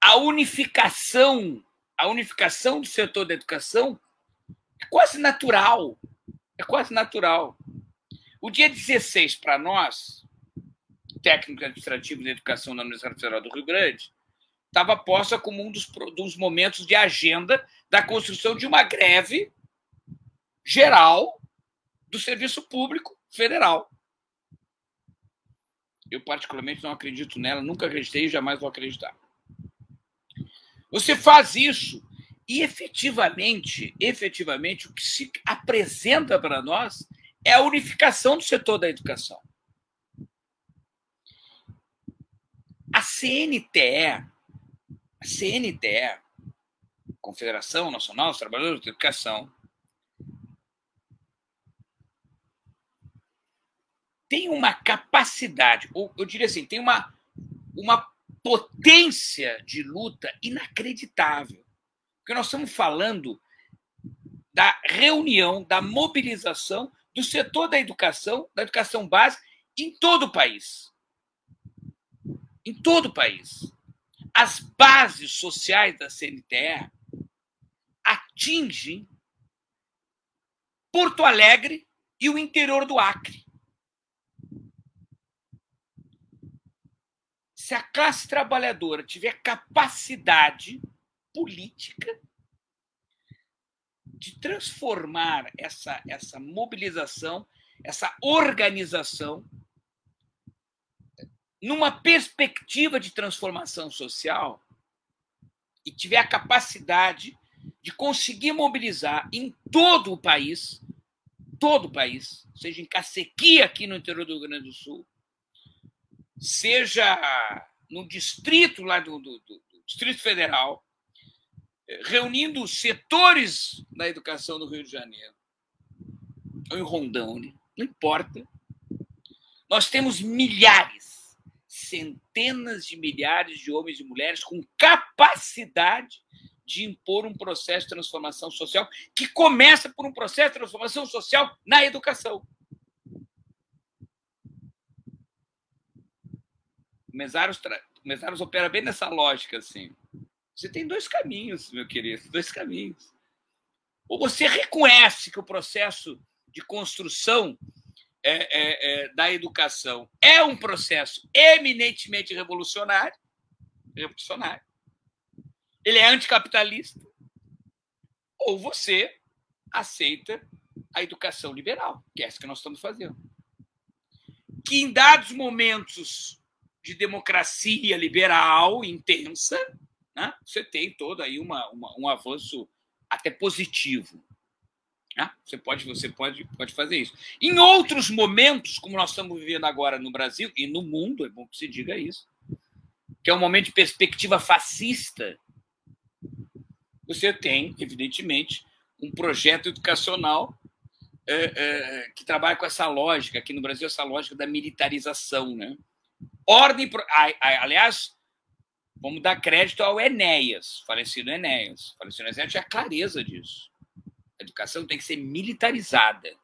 a unificação, a unificação do setor da educação é quase natural. É quase natural. O dia 16 para nós técnico administrativo de educação da Universidade Federal do Rio Grande, estava posta como um dos, dos momentos de agenda da construção de uma greve geral do serviço público federal. Eu, particularmente, não acredito nela, nunca acreditei e jamais vou acreditar. Você faz isso e, efetivamente, efetivamente, o que se apresenta para nós é a unificação do setor da educação. A CNTE, a CNTE, Confederação Nacional dos Trabalhadores de Educação, tem uma capacidade, ou eu diria assim, tem uma, uma potência de luta inacreditável. Porque nós estamos falando da reunião, da mobilização do setor da educação, da educação básica, em todo o país. Em todo o país. As bases sociais da CNTE atingem Porto Alegre e o interior do Acre. Se a classe trabalhadora tiver capacidade política de transformar essa, essa mobilização, essa organização, numa perspectiva de transformação social, e tiver a capacidade de conseguir mobilizar em todo o país, todo o país, seja em Cacequi, aqui no interior do Rio Grande do Sul, seja no distrito lá do, do, do Distrito Federal, reunindo setores da educação no Rio de Janeiro, ou em Rondônia, não importa. Nós temos milhares, centenas de milhares de homens e mulheres com capacidade de impor um processo de transformação social que começa por um processo de transformação social na educação. Mesaros, o Mesaros opera bem nessa lógica, assim. Você tem dois caminhos, meu querido, dois caminhos. Ou você reconhece que o processo de construção é, é, é, da educação é um processo eminentemente revolucionário, revolucionário. Ele é anticapitalista. Ou você aceita a educação liberal, que é essa que nós estamos fazendo. Que em dados momentos de democracia liberal intensa, né? você tem todo aí uma, uma, um avanço até positivo. Né? Você, pode, você pode, pode fazer isso. Em outros momentos, como nós estamos vivendo agora no Brasil e no mundo, é bom que se diga isso, que é um momento de perspectiva fascista, você tem, evidentemente, um projeto educacional é, é, que trabalha com essa lógica, aqui no Brasil, essa lógica da militarização. Né? Ordem. Aliás, Vamos dar crédito ao Enéas, falecido Enéas. Falecido Enéas tinha clareza disso. A educação tem que ser militarizada.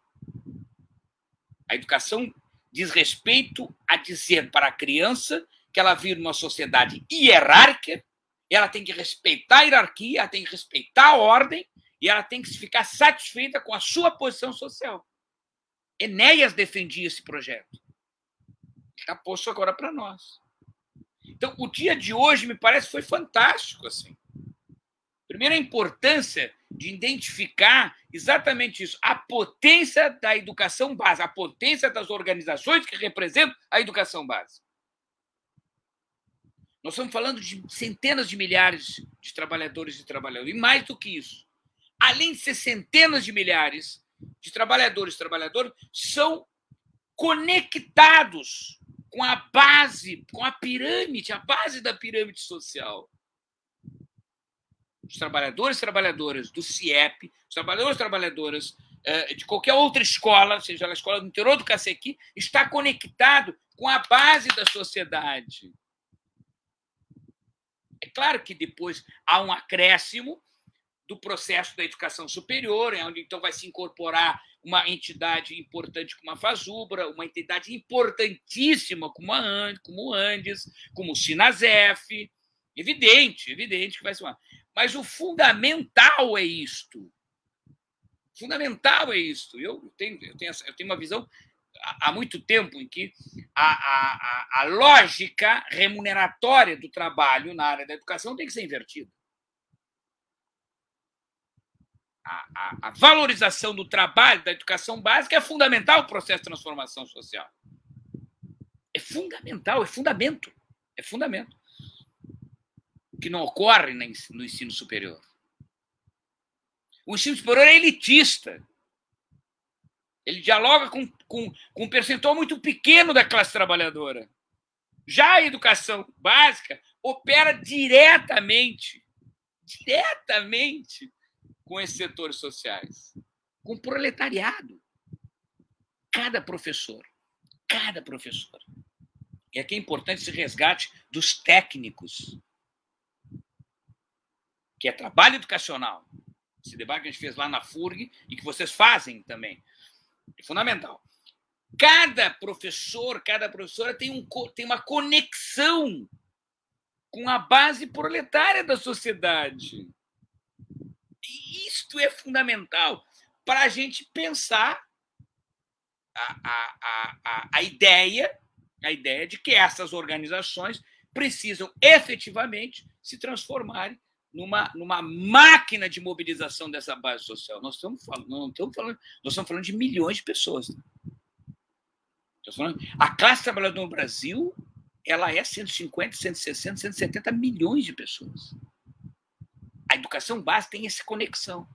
A educação diz respeito a dizer para a criança que ela vive numa sociedade hierárquica, ela tem que respeitar a hierarquia, ela tem que respeitar a ordem, e ela tem que ficar satisfeita com a sua posição social. Enéas defendia esse projeto. Está posto agora para nós. Então, o dia de hoje me parece foi fantástico assim. Primeiro a importância de identificar exatamente isso, a potência da educação básica, a potência das organizações que representam a educação básica. Nós estamos falando de centenas de milhares de trabalhadores e trabalhadoras, e mais do que isso. Além de ser centenas de milhares de trabalhadores e trabalhadoras, são conectados com a base, com a pirâmide, a base da pirâmide social. Os trabalhadores e trabalhadoras do CIEP, os trabalhadores e trabalhadoras eh, de qualquer outra escola, seja a escola do interior do Cacequi, está conectado com a base da sociedade. É claro que depois há um acréscimo do processo da educação superior, onde então vai se incorporar uma entidade importante como a Fazubra, uma entidade importantíssima como a Andes, como o Andes, como o Sinasef. Evidente, evidente que vai ser uma. Mas o fundamental é isto. Fundamental é isto. Eu tenho, eu tenho, eu tenho uma visão há muito tempo em que a, a, a, lógica remuneratória do trabalho na área da educação tem que ser invertida a, a, valorização do trabalho, da educação básica, é fundamental o processo de transformação social. É fundamental, é fundamento. É fundamento. Que não ocorre no ensino superior. O ensino superior é elitista. Ele dialoga com, com, com um percentual muito pequeno da classe trabalhadora. Já a educação básica opera diretamente, diretamente com esses setores sociais, com o proletariado. Cada professor, cada professor. E aqui é importante esse resgate dos técnicos, que é trabalho educacional. Esse debate que a gente fez lá na FURG e que vocês fazem também. É fundamental. Cada professor, cada professora tem, um, tem uma conexão com a base proletária da sociedade. E isto é fundamental para a gente pensar a, a, a, a ideia a ideia de que essas organizações precisam efetivamente se transformarem numa, numa máquina de mobilização dessa base social. Nós estamos falando, não estamos falando, nós estamos falando de milhões de pessoas. Né? Falando, a classe trabalhadora no Brasil ela é 150, 160, 170 milhões de pessoas. A educação básica tem essa conexão.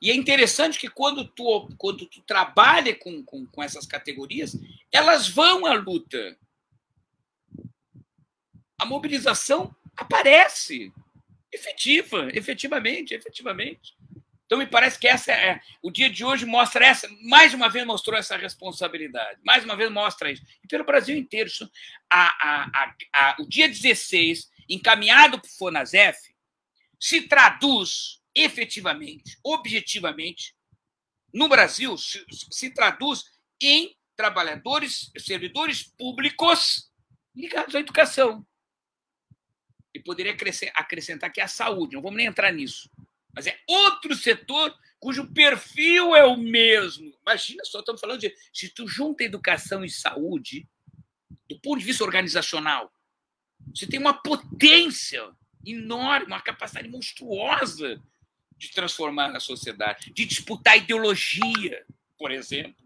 E é interessante que quando tu, quando tu trabalha com, com, com essas categorias, elas vão à luta. A mobilização aparece. Efetiva, efetivamente, efetivamente. Então, me parece que essa é. O dia de hoje mostra essa, mais uma vez mostrou essa responsabilidade, mais uma vez mostra isso. E pelo Brasil inteiro. Isso, a, a, a, o dia 16, encaminhado para o FONASEF, se traduz efetivamente, objetivamente, no Brasil, se, se traduz em trabalhadores, servidores públicos ligados à educação. E poderia acrescentar que a saúde, não vamos nem entrar nisso. Mas é outro setor cujo perfil é o mesmo. Imagina só, estamos falando de. Se tu junta educação e saúde, do ponto de vista organizacional, você tem uma potência enorme, uma capacidade monstruosa de transformar a sociedade, de disputar ideologia, por exemplo.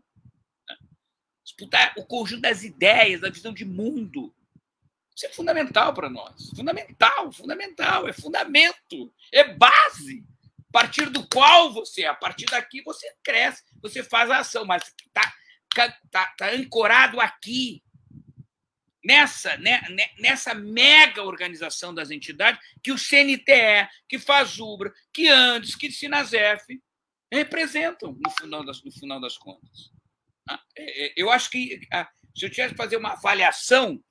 Né? Disputar o conjunto das ideias, da visão de mundo. Isso é fundamental para nós. Fundamental, fundamental, é fundamento, é base. A partir do qual você, a partir daqui, você cresce, você faz a ação, mas está tá, tá ancorado aqui, nessa, né, né, nessa mega organização das entidades que o CNTE, que Fazubra, que Andes, que Sinasef representam no final das, no final das contas. Ah, é, é, eu acho que ah, se eu tivesse que fazer uma avaliação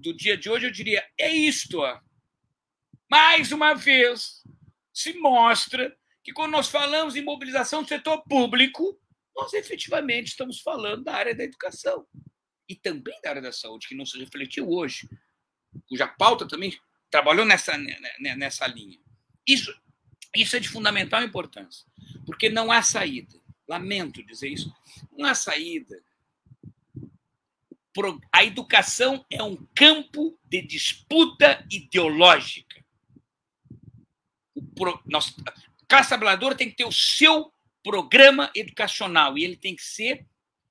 do dia de hoje, eu diria: é isto. Mais uma vez, se mostra que quando nós falamos em mobilização do setor público, nós efetivamente estamos falando da área da educação e também da área da saúde, que não se refletiu hoje, cuja pauta também trabalhou nessa, né, né, nessa linha. Isso, isso é de fundamental importância, porque não há saída. Lamento dizer isso. Não há saída. A educação é um campo de disputa ideológica. Pro, nós, classe trabalhadora tem que ter o seu programa educacional e ele tem que ser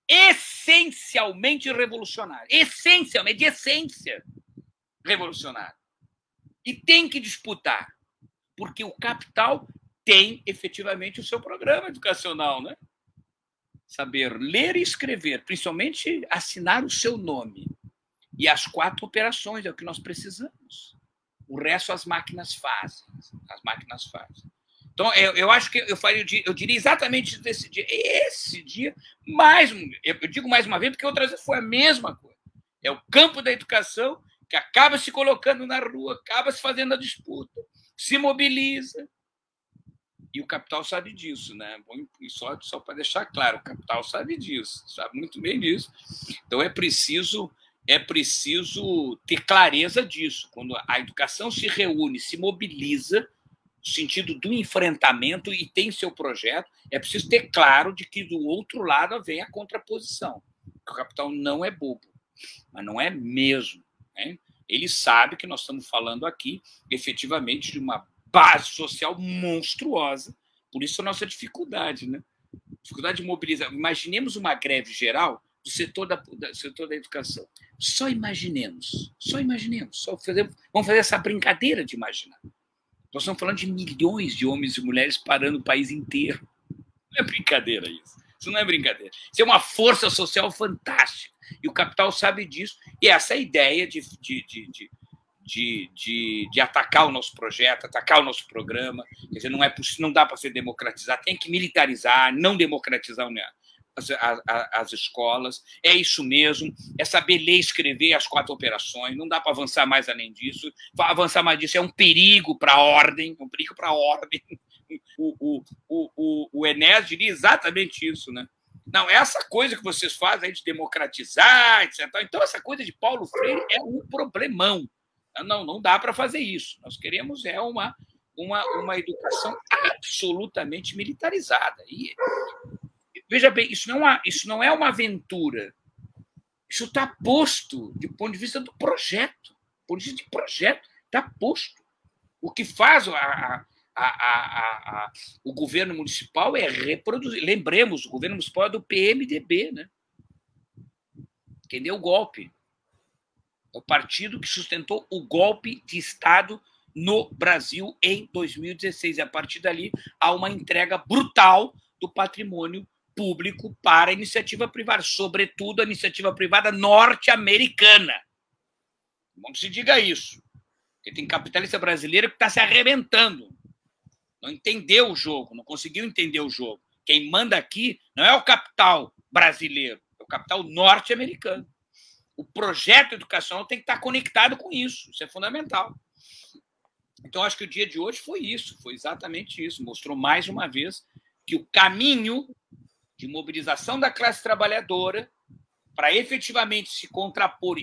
essencialmente revolucionário. Essencialmente, de essência revolucionário. E tem que disputar, porque o capital tem efetivamente o seu programa educacional, né? Saber ler e escrever, principalmente assinar o seu nome. E as quatro operações é o que nós precisamos. O resto as máquinas fazem. As máquinas fazem. Então, eu, eu acho que eu, faria, eu diria exatamente desse dia. Esse dia, mais eu digo mais uma vez, porque outras vezes foi a mesma coisa. É o campo da educação que acaba se colocando na rua, acaba se fazendo a disputa, se mobiliza. E o capital sabe disso, né? E só, só para deixar claro, o capital sabe disso, sabe muito bem disso. Então é preciso é preciso ter clareza disso. Quando a educação se reúne, se mobiliza, sentido do enfrentamento e tem seu projeto, é preciso ter claro de que do outro lado vem a contraposição. O capital não é bobo, mas não é mesmo. Né? Ele sabe que nós estamos falando aqui, efetivamente, de uma base social monstruosa. Por isso a nossa dificuldade, né? Dificuldade de mobilizar. Imaginemos uma greve geral do setor da, do setor da educação. Só imaginemos, só imaginemos, só fazer, vamos fazer essa brincadeira de imaginar. Nós estamos falando de milhões de homens e mulheres parando o país inteiro. Não é brincadeira isso. Isso não é brincadeira. Isso é uma força social fantástica. E o capital sabe disso. E essa é ideia de, de, de, de de, de, de, atacar o nosso projeto, atacar o nosso programa. Quer dizer, não, é, não dá para ser democratizar, tem que militarizar, não democratizar as, as, as, escolas, é isso mesmo, é saber ler e escrever as quatro operações, não dá para avançar mais além disso. Avançar mais disso é um perigo para a ordem, um perigo para a ordem. O, o, o, o, o diria exatamente isso, né? Não, essa coisa que vocês fazem de democratizar, etc. Então, essa coisa de Paulo Freire é um problemão. Não, não dá para fazer isso. Nós queremos é uma, uma, uma educação absolutamente militarizada. E veja bem, isso não, é, isso não é uma aventura. Isso está posto do ponto de vista do projeto. Do ponto de vista de projeto, está posto. O que faz a, a, a, o governo municipal é reproduzir. Lembremos, o governo municipal é do PMDB, né? Quem deu o golpe. O partido que sustentou o golpe de Estado no Brasil em 2016. E a partir dali há uma entrega brutal do patrimônio público para a iniciativa privada, sobretudo a iniciativa privada norte-americana. Vamos se diga isso. Porque tem capitalista brasileiro que está se arrebentando. Não entendeu o jogo, não conseguiu entender o jogo. Quem manda aqui não é o capital brasileiro, é o capital norte-americano. O projeto educacional tem que estar conectado com isso. Isso é fundamental. Então, acho que o dia de hoje foi isso, foi exatamente isso. Mostrou mais uma vez que o caminho de mobilização da classe trabalhadora para efetivamente se contrapor,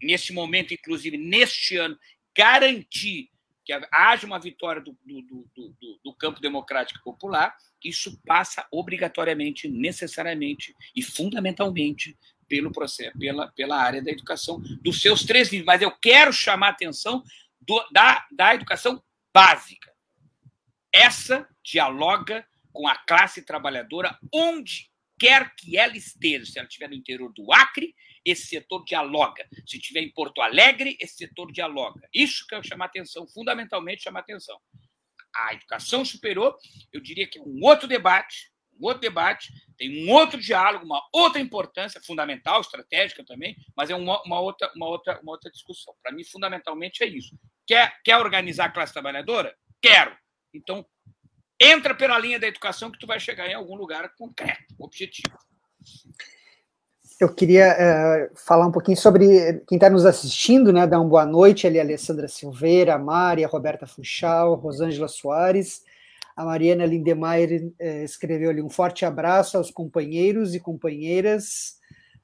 nesse momento, inclusive neste ano, garantir que haja uma vitória do, do, do, do, campo democrático popular, isso passa obrigatoriamente, necessariamente e fundamentalmente pelo processo, pela, pela área da educação, dos seus três níveis. Mas eu quero chamar a atenção da, da educação básica. Essa dialoga com a classe trabalhadora onde quer que ela esteja. Se ela estiver no interior do Acre, esse setor dialoga. Se estiver em Porto Alegre, esse setor dialoga. Isso que eu a atenção, fundamentalmente chama a atenção. A educação superior, eu diria que é um outro debate, um outro debate, tem um outro diálogo, uma outra importância fundamental, estratégica também, mas é uma, uma outra, uma, outra, uma outra discussão. Para mim, fundamentalmente é isso. Quer, quer organizar a classe trabalhadora? Quero. Então, entra pela linha da educação que tu vai chegar em algum lugar concreto, objetivo. Eu queria uh, falar um pouquinho sobre quem está nos assistindo, né? Dar uma boa noite ali, Alessandra Silveira, a Roberta Funchal, Rosângela Soares, a Mariana Lindemeyer uh, escreveu ali um forte abraço aos companheiros e companheiras,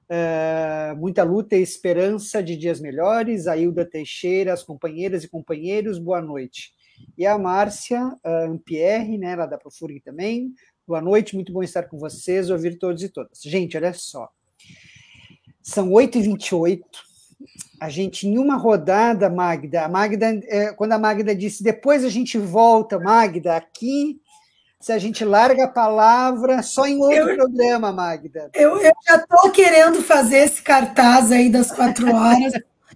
uh, muita luta e esperança de dias melhores. A Hilda Teixeira, as companheiras e companheiros, boa noite. E a Márcia uh, Ampierre, né, lá da Profurg também. Boa noite, muito bom estar com vocês, ouvir todos e todas. Gente, olha só. São 8h28. A gente, em uma rodada, Magda, a Magda, é, quando a Magda disse, depois a gente volta, Magda, aqui, se a gente larga a palavra só em outro eu, programa, Magda. Eu, eu já estou querendo fazer esse cartaz aí das quatro horas.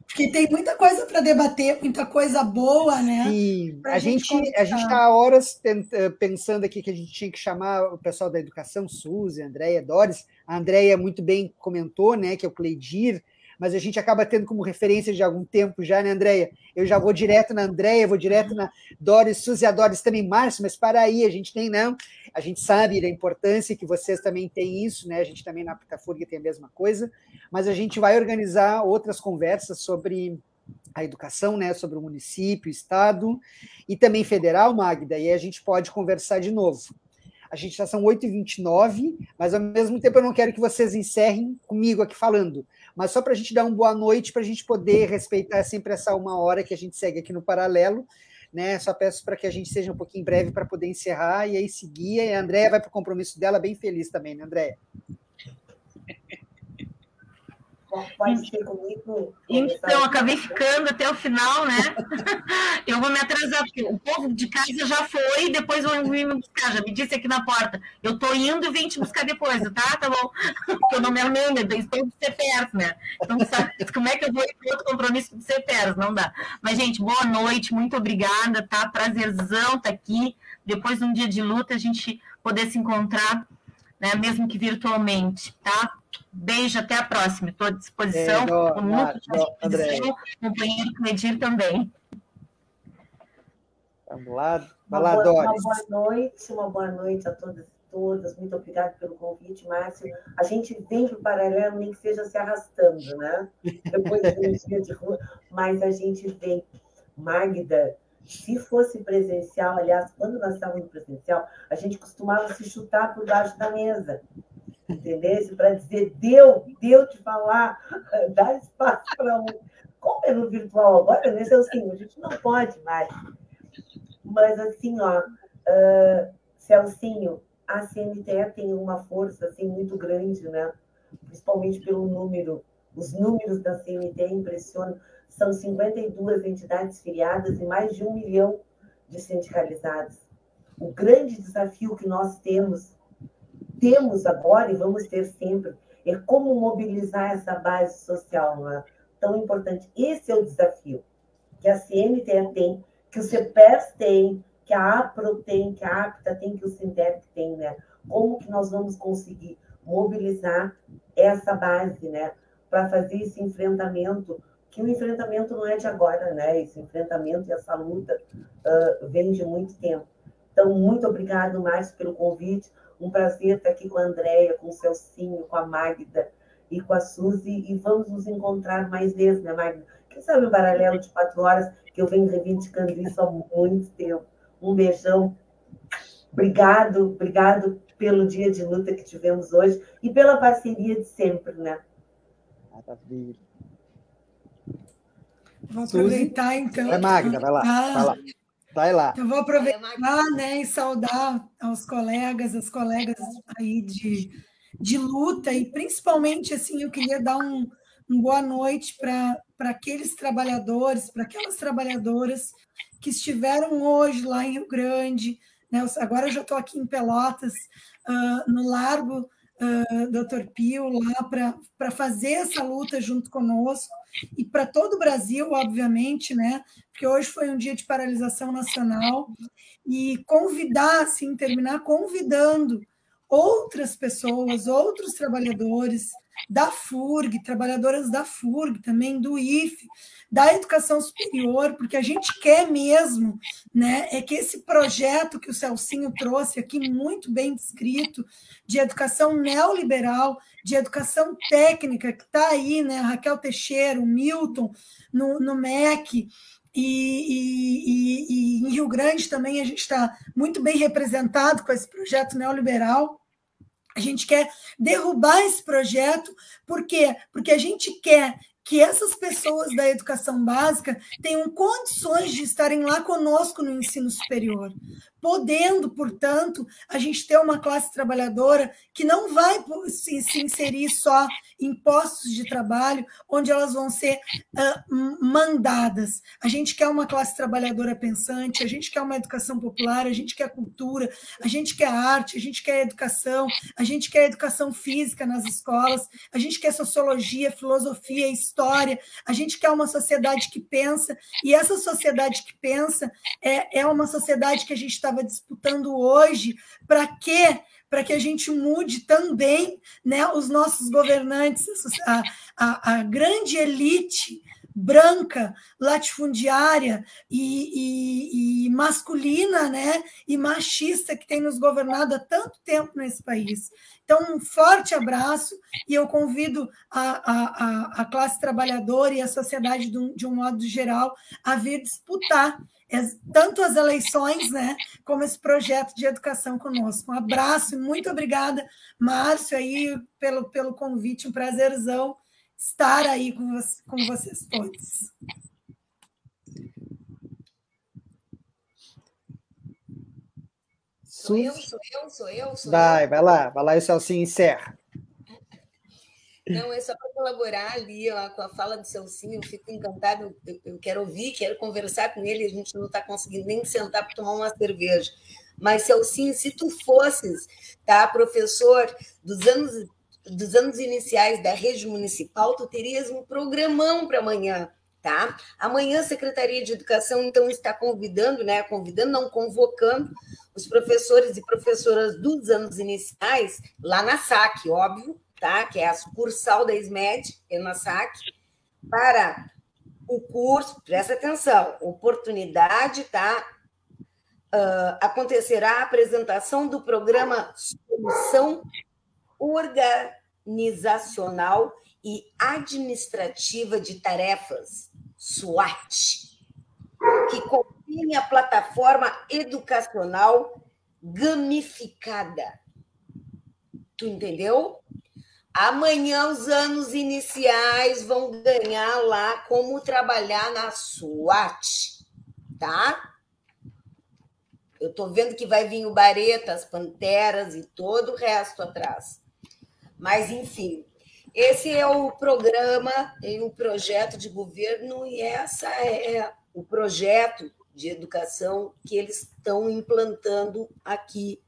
Porque tem muita coisa para debater, muita coisa boa, né? Sim, a gente a gente está há horas eh, pensando aqui que a gente tinha que chamar o pessoal da educação, Suzy, Andréia, Doris. A Andréia muito bem comentou, né, que é o Cleidir, mas a gente acaba tendo como referência de algum tempo já, né, Andréia? Eu já vou direto na Andréia, vou direto na Doris, Suzy, a Doris também, Márcio, mas para aí, a gente tem, não, a gente sabe da importância que vocês também têm isso, né, a gente também na Pitafúria tem a mesma coisa, mas a gente vai organizar outras conversas sobre a educação, né, sobre o município, estado e também federal, Magda, e a gente pode conversar de novo. A gente já são 8h29, mas ao mesmo tempo eu não quero que vocês encerrem comigo aqui falando mas só para a gente dar uma boa noite, para a gente poder respeitar sempre essa uma hora que a gente segue aqui no paralelo. Né? Só peço para que a gente seja um pouquinho breve para poder encerrar e aí seguir. E a Andréia vai para o compromisso dela bem feliz também, né, Andréia? Ser comigo. Então, acabei ficando até o final, né? Eu vou me atrasar, porque o povo de casa já foi, depois vão vir me buscar, já me disse aqui na porta. Eu tô indo e vim te buscar depois, tá? Tá bom? Porque eu não me armei, estou de CPRs, né? Então, sabe, como é que eu vou ir para outro compromisso de CPRs? Não dá. Mas, gente, boa noite, muito obrigada, tá? Prazerzão tá aqui. Depois de um dia de luta, a gente poder se encontrar, né? Mesmo que virtualmente, tá? Beijo, até a próxima. Estou à disposição. Dó, muito à disposição. Companheiro Cledir também. Vamos lá. Vai lá, Doris. Uma boa noite, uma boa noite a todos e todas. Muito obrigada pelo convite, Márcio. A gente vem para o paralelo, nem que seja se arrastando, né? Depois de um dia de rua, mas a gente vem. Magda, se fosse presencial, aliás, quando nós estávamos presencial, a gente costumava se chutar por baixo da mesa. Entendeu? Para dizer, deu, deu te falar, dá espaço para um. Como é no virtual agora, nesse é assim, a gente não pode mais. Mas assim, ó, uh, Celcinho, a CNTE tem uma força assim, muito grande, né? principalmente pelo número. Os números da CNTE impressionam. São 52 entidades filiadas e mais de um milhão de sindicalizados. O grande desafio que nós temos, temos agora e vamos ter sempre, é como mobilizar essa base social né? tão importante. Esse é o desafio que a CNTE tem, que o CEPERS tem, que a APRO tem, que a APTA tem, que o Sindep tem, né? Como que nós vamos conseguir mobilizar essa base, né? Para fazer esse enfrentamento, que o enfrentamento não é de agora, né? Esse enfrentamento e essa luta uh, vem de muito tempo. Então, muito obrigado, Márcio, pelo convite. Um prazer estar aqui com a Andréia, com o Celcinho, com a Magda e com a Suzy. E vamos nos encontrar mais vezes, né, Magda? Quem sabe o paralelo de quatro horas, que eu venho reivindicando isso há muito tempo. Um beijão. Obrigado, obrigado pelo dia de luta que tivemos hoje e pela parceria de sempre, né? Maravilha. Vou aproveitar, então. É Magda, vai lá, ah, vai lá. Vai lá. Eu vou aproveitar né, e saudar aos colegas, as colegas aí de, de luta, e principalmente assim, eu queria dar um, um boa noite para aqueles trabalhadores, para aquelas trabalhadoras que estiveram hoje lá em Rio Grande. Né? Agora eu já estou aqui em Pelotas, uh, no Largo uh, Doutor Pio, lá para fazer essa luta junto conosco e para todo o Brasil, obviamente, né? porque hoje foi um dia de paralisação nacional, e convidar, assim, terminar convidando outras pessoas, outros trabalhadores, da FURG, trabalhadoras da FURG, também do IFE, da educação superior, porque a gente quer mesmo, né, é que esse projeto que o Celcinho trouxe aqui, muito bem descrito, de educação neoliberal, de educação técnica, que está aí, né, Raquel Teixeira, o Milton, no, no MEC, e, e, e, e em Rio Grande também a gente está muito bem representado com esse projeto neoliberal, a gente quer derrubar esse projeto, por quê? Porque a gente quer que essas pessoas da educação básica tenham condições de estarem lá conosco no ensino superior, podendo, portanto, a gente ter uma classe trabalhadora que não vai se, se inserir só em postos de trabalho, onde elas vão ser uh, mandadas. A gente quer uma classe trabalhadora pensante, a gente quer uma educação popular, a gente quer cultura, a gente quer arte, a gente quer educação, a gente quer educação física nas escolas, a gente quer sociologia, filosofia, história, a gente quer uma sociedade que pensa, e essa sociedade que pensa é, é uma sociedade que a gente está estava disputando hoje, para quê? Para que a gente mude também né, os nossos governantes, a, a, a grande elite branca, latifundiária e, e, e, masculina, né, e machista que tem nos governado há tanto tempo nesse país. Então, um forte abraço e eu convido a, a, a classe trabalhadora e a sociedade de um, de um modo geral a vir disputar tanto as eleições, né, como esse projeto de educação conosco. Um abraço e muito obrigada, Márcio, aí, pelo, pelo convite, um prazerzão estar aí com, com vocês todos. Sou eu, sou eu, sou eu, sou vai, eu. Vai lá, vai lá e o Celcinho encerra. Não, é só para colaborar ali ó, com a fala do Celcinho, eu fico encantado, eu, eu, quero ouvir, quero conversar com ele, a gente não está conseguindo nem sentar para tomar uma cerveja. Mas, Celcinho, se tu fosses tá, professor dos anos, dos anos iniciais da rede municipal, tu terias um programão para amanhã. Tá? Amanhã a Secretaria de Educação, então, está convidando, né? Convidando, não convocando, os professores e professoras dos anos iniciais lá na SAC, óbvio, tá? que é a sucursal da SMED, ENASAC, para o curso, presta atenção, oportunidade, tá? uh, acontecerá a apresentação do programa Solução Organizacional e Administrativa de Tarefas, SWAT, que combine a plataforma educacional gamificada. Tu entendeu? Amanhã os anos iniciais vão ganhar lá como trabalhar na SWAT, tá? Eu estou vendo que vai vir o Bareta, as Panteras e todo o resto atrás. Mas, enfim, esse é o programa e o projeto de governo, e essa é o projeto de educação que eles estão implantando aqui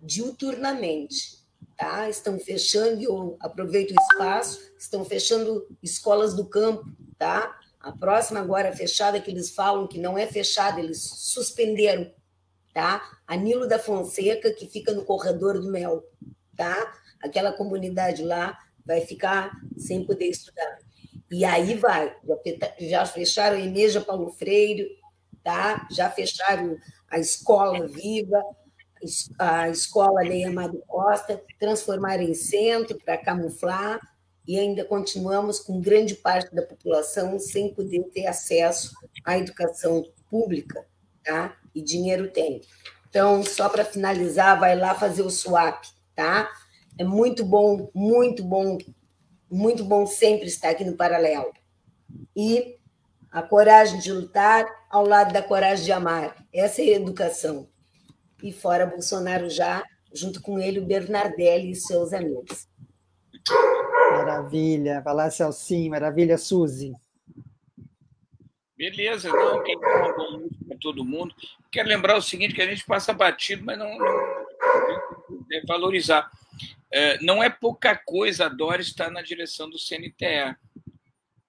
diuturnamente. Tá? Estão fechando, eu aproveito o espaço, estão fechando escolas do campo, tá? A próxima agora fechada que eles falam que não é fechada, eles suspenderam tá? A da Fonseca, que fica no Corredor do Mel, tá? Aquela comunidade lá vai ficar sem poder estudar. E aí vai, já fecharam a Eneja Paulo Freire, tá? Já fecharam a Escola Viva, a Escola Lei Amado Costa, transformaram em centro para camuflar, e ainda continuamos com grande parte da população sem poder ter acesso à educação pública, tá? e dinheiro tem. Então, só para finalizar, vai lá fazer o swap, tá? É muito bom, muito bom, muito bom sempre estar aqui no paralelo. E a coragem de lutar ao lado da coragem de amar. Essa é a educação. E fora Bolsonaro já, junto com ele, o Bernardelli e seus amigos. Maravilha. Vai lá, Celcinho. Maravilha, Suzy. Beleza, não, uma boa noite para todo mundo. Quero lembrar o seguinte, que a gente passa batido, mas não, não é valorizar. É, não é pouca coisa a Dora estar na direção do CNTE.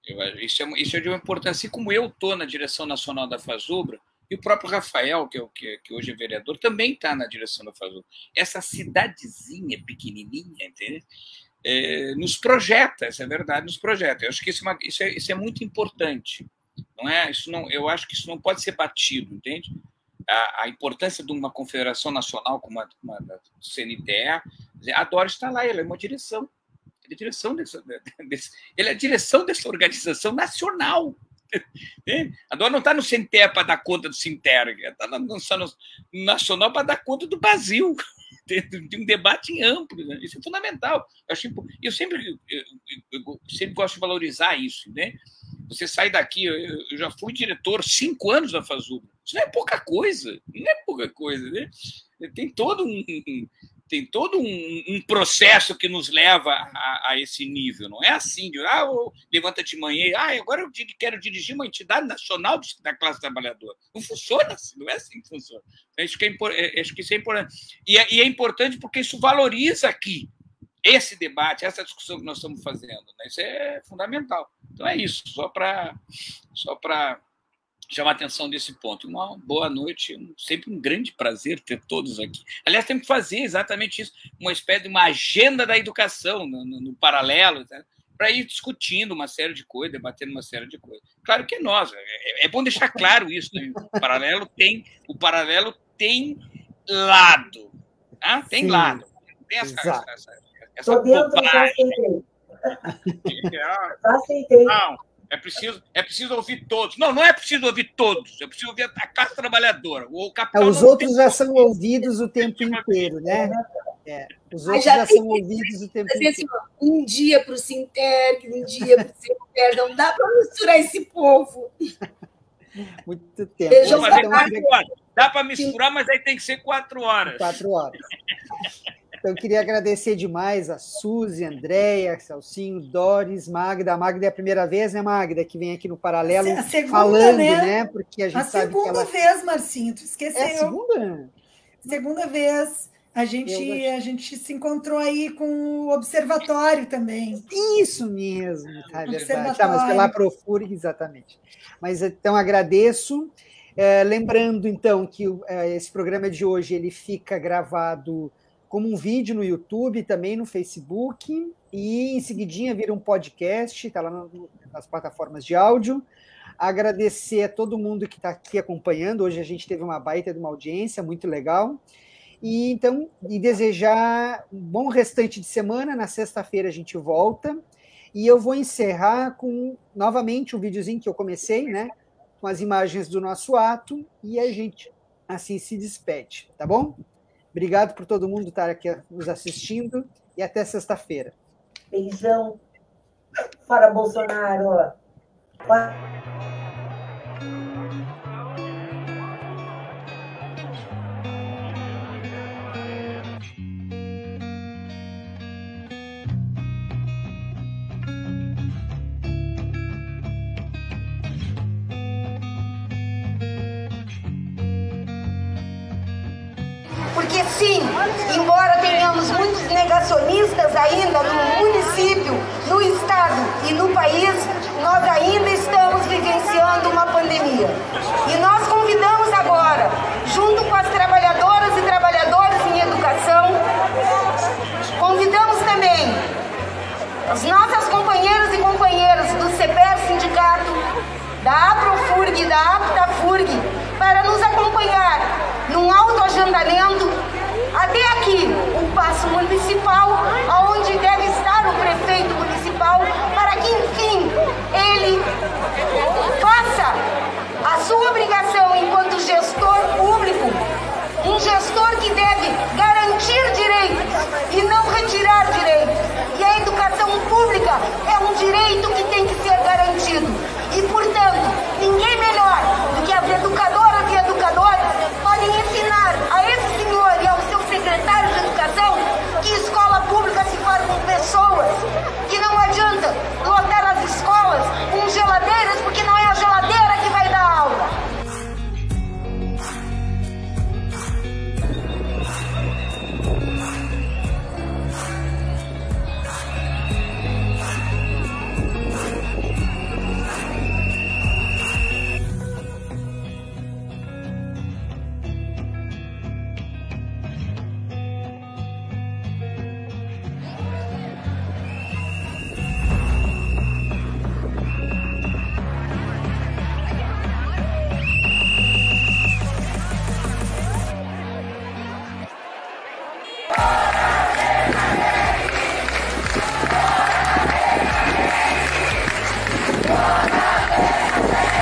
Eu, isso, é, isso é de uma importância. Assim como eu estou na direção nacional da Fazubra, e o próprio Rafael, que, é, que, que hoje é vereador, também está na direção da Fazubra. Essa cidadezinha pequenininha, entendeu? É, nos projeta, essa é verdade, nos projeta. Eu acho que isso é, uma, isso é, isso é muito importante. Não é? Isso não, eu acho que isso não pode ser batido, entende? A, a importância de uma confederação nacional como a, como a CNTE, a Dora está lá, ela é uma direção. Ele é direção desse, ele é direção dessa organização nacional. A Dora não está no CNTE para dar conta do Sinterg, ela está no, no Nacional para dar conta do Brasil de um debate amplo. Né? Isso é fundamental. Eu, acho, eu, sempre, eu, eu, sempre gosto de valorizar isso. Né? Você sai daqui, eu já fui diretor cinco anos da Fazul. Isso não é pouca coisa, não é pouca coisa. Né? Tem todo um, tem todo um, um, processo que nos leva a, a, esse nível. Não é assim, de, ah, levanta de manhã, ah, agora eu quero dirigir uma entidade nacional da classe trabalhadora. Não funciona assim, não é assim que funciona. Acho que, é, é, acho que isso é importante. E é, e é, importante porque isso valoriza aqui esse debate, essa discussão que nós estamos fazendo. Né? Isso é fundamental. Então é isso, só para só chamar a atenção desse ponto. Uma boa noite, sempre um grande prazer ter todos aqui. Aliás, temos que fazer exatamente isso, uma espécie de uma agenda da educação no, no, no paralelo, né? para ir discutindo uma série de coisas, debatendo uma série de coisas. Claro que é nós, é, é bom deixar claro isso. Né? O paralelo tem, o paralelo tem lado, tá? tem Sim, lado. Tem essa, essa, essa, essa dentro, já aceitei. aceitei. Não, é preciso, é preciso ouvir todos. Não, não é preciso ouvir todos. É preciso ouvir a classe trabalhadora. O capital é, os outros já são ouvidos o tempo inteiro, né? É, os outros já, já são ouvidos o tempo inteiro. Assim, um dia para o Sinterg, um dia para o Sinterg. Não dá para misturar esse povo. Muito tempo. Então, dá para misturar, mas aí tem que ser quatro horas. Quatro horas. Então, eu queria agradecer demais a Suzy, Andréia, Celcinho, Doris, Magda. A Magda é a primeira vez, né, Magda, que vem aqui no Paralelo segunda, falando, né? né? Porque a gente a sabe que ela... A segunda vez, Marcinho, tu esqueceu. É a segunda? Segunda vez. A gente, a gente se encontrou aí com o observatório também. Isso mesmo, tá, é verdade. Tá, mas pela Profurg, exatamente. Mas então agradeço. É, lembrando, então, que é, esse programa de hoje ele fica gravado como um vídeo no YouTube, também no Facebook, e em seguidinha vira um podcast, está lá nas plataformas de áudio. agradecer a todo mundo que está aqui acompanhando. Hoje a gente teve uma baita de uma audiência muito legal. E então, e desejar um bom restante de semana. Na sexta-feira a gente volta. E eu vou encerrar com novamente um videozinho que eu comecei, né? Com as imagens do nosso ato, e a gente assim se despede, tá bom? Obrigado por todo mundo estar aqui nos assistindo e até sexta-feira. Beijão. Fora Bolsonaro. Porque embora tenhamos muitos negacionistas ainda no município, no estado e no país, nós ainda estamos vivenciando uma pandemia. E nós convidamos agora, junto com as trabalhadoras e trabalhadores em educação, convidamos também as nossas companheiras e companheiros do CEPER Sindicato, da APROFURG e da APTAFURG, para nos acompanhar num autoagendamento Palácio Municipal, onde deve estar o prefeito municipal, para que, enfim, ele faça a sua obrigação enquanto gestor público, um gestor que deve garantir direitos e não retirar direitos. E a educação pública é um direito que tem que ser garantido. E, portanto, ninguém melhor do que a educação 我味。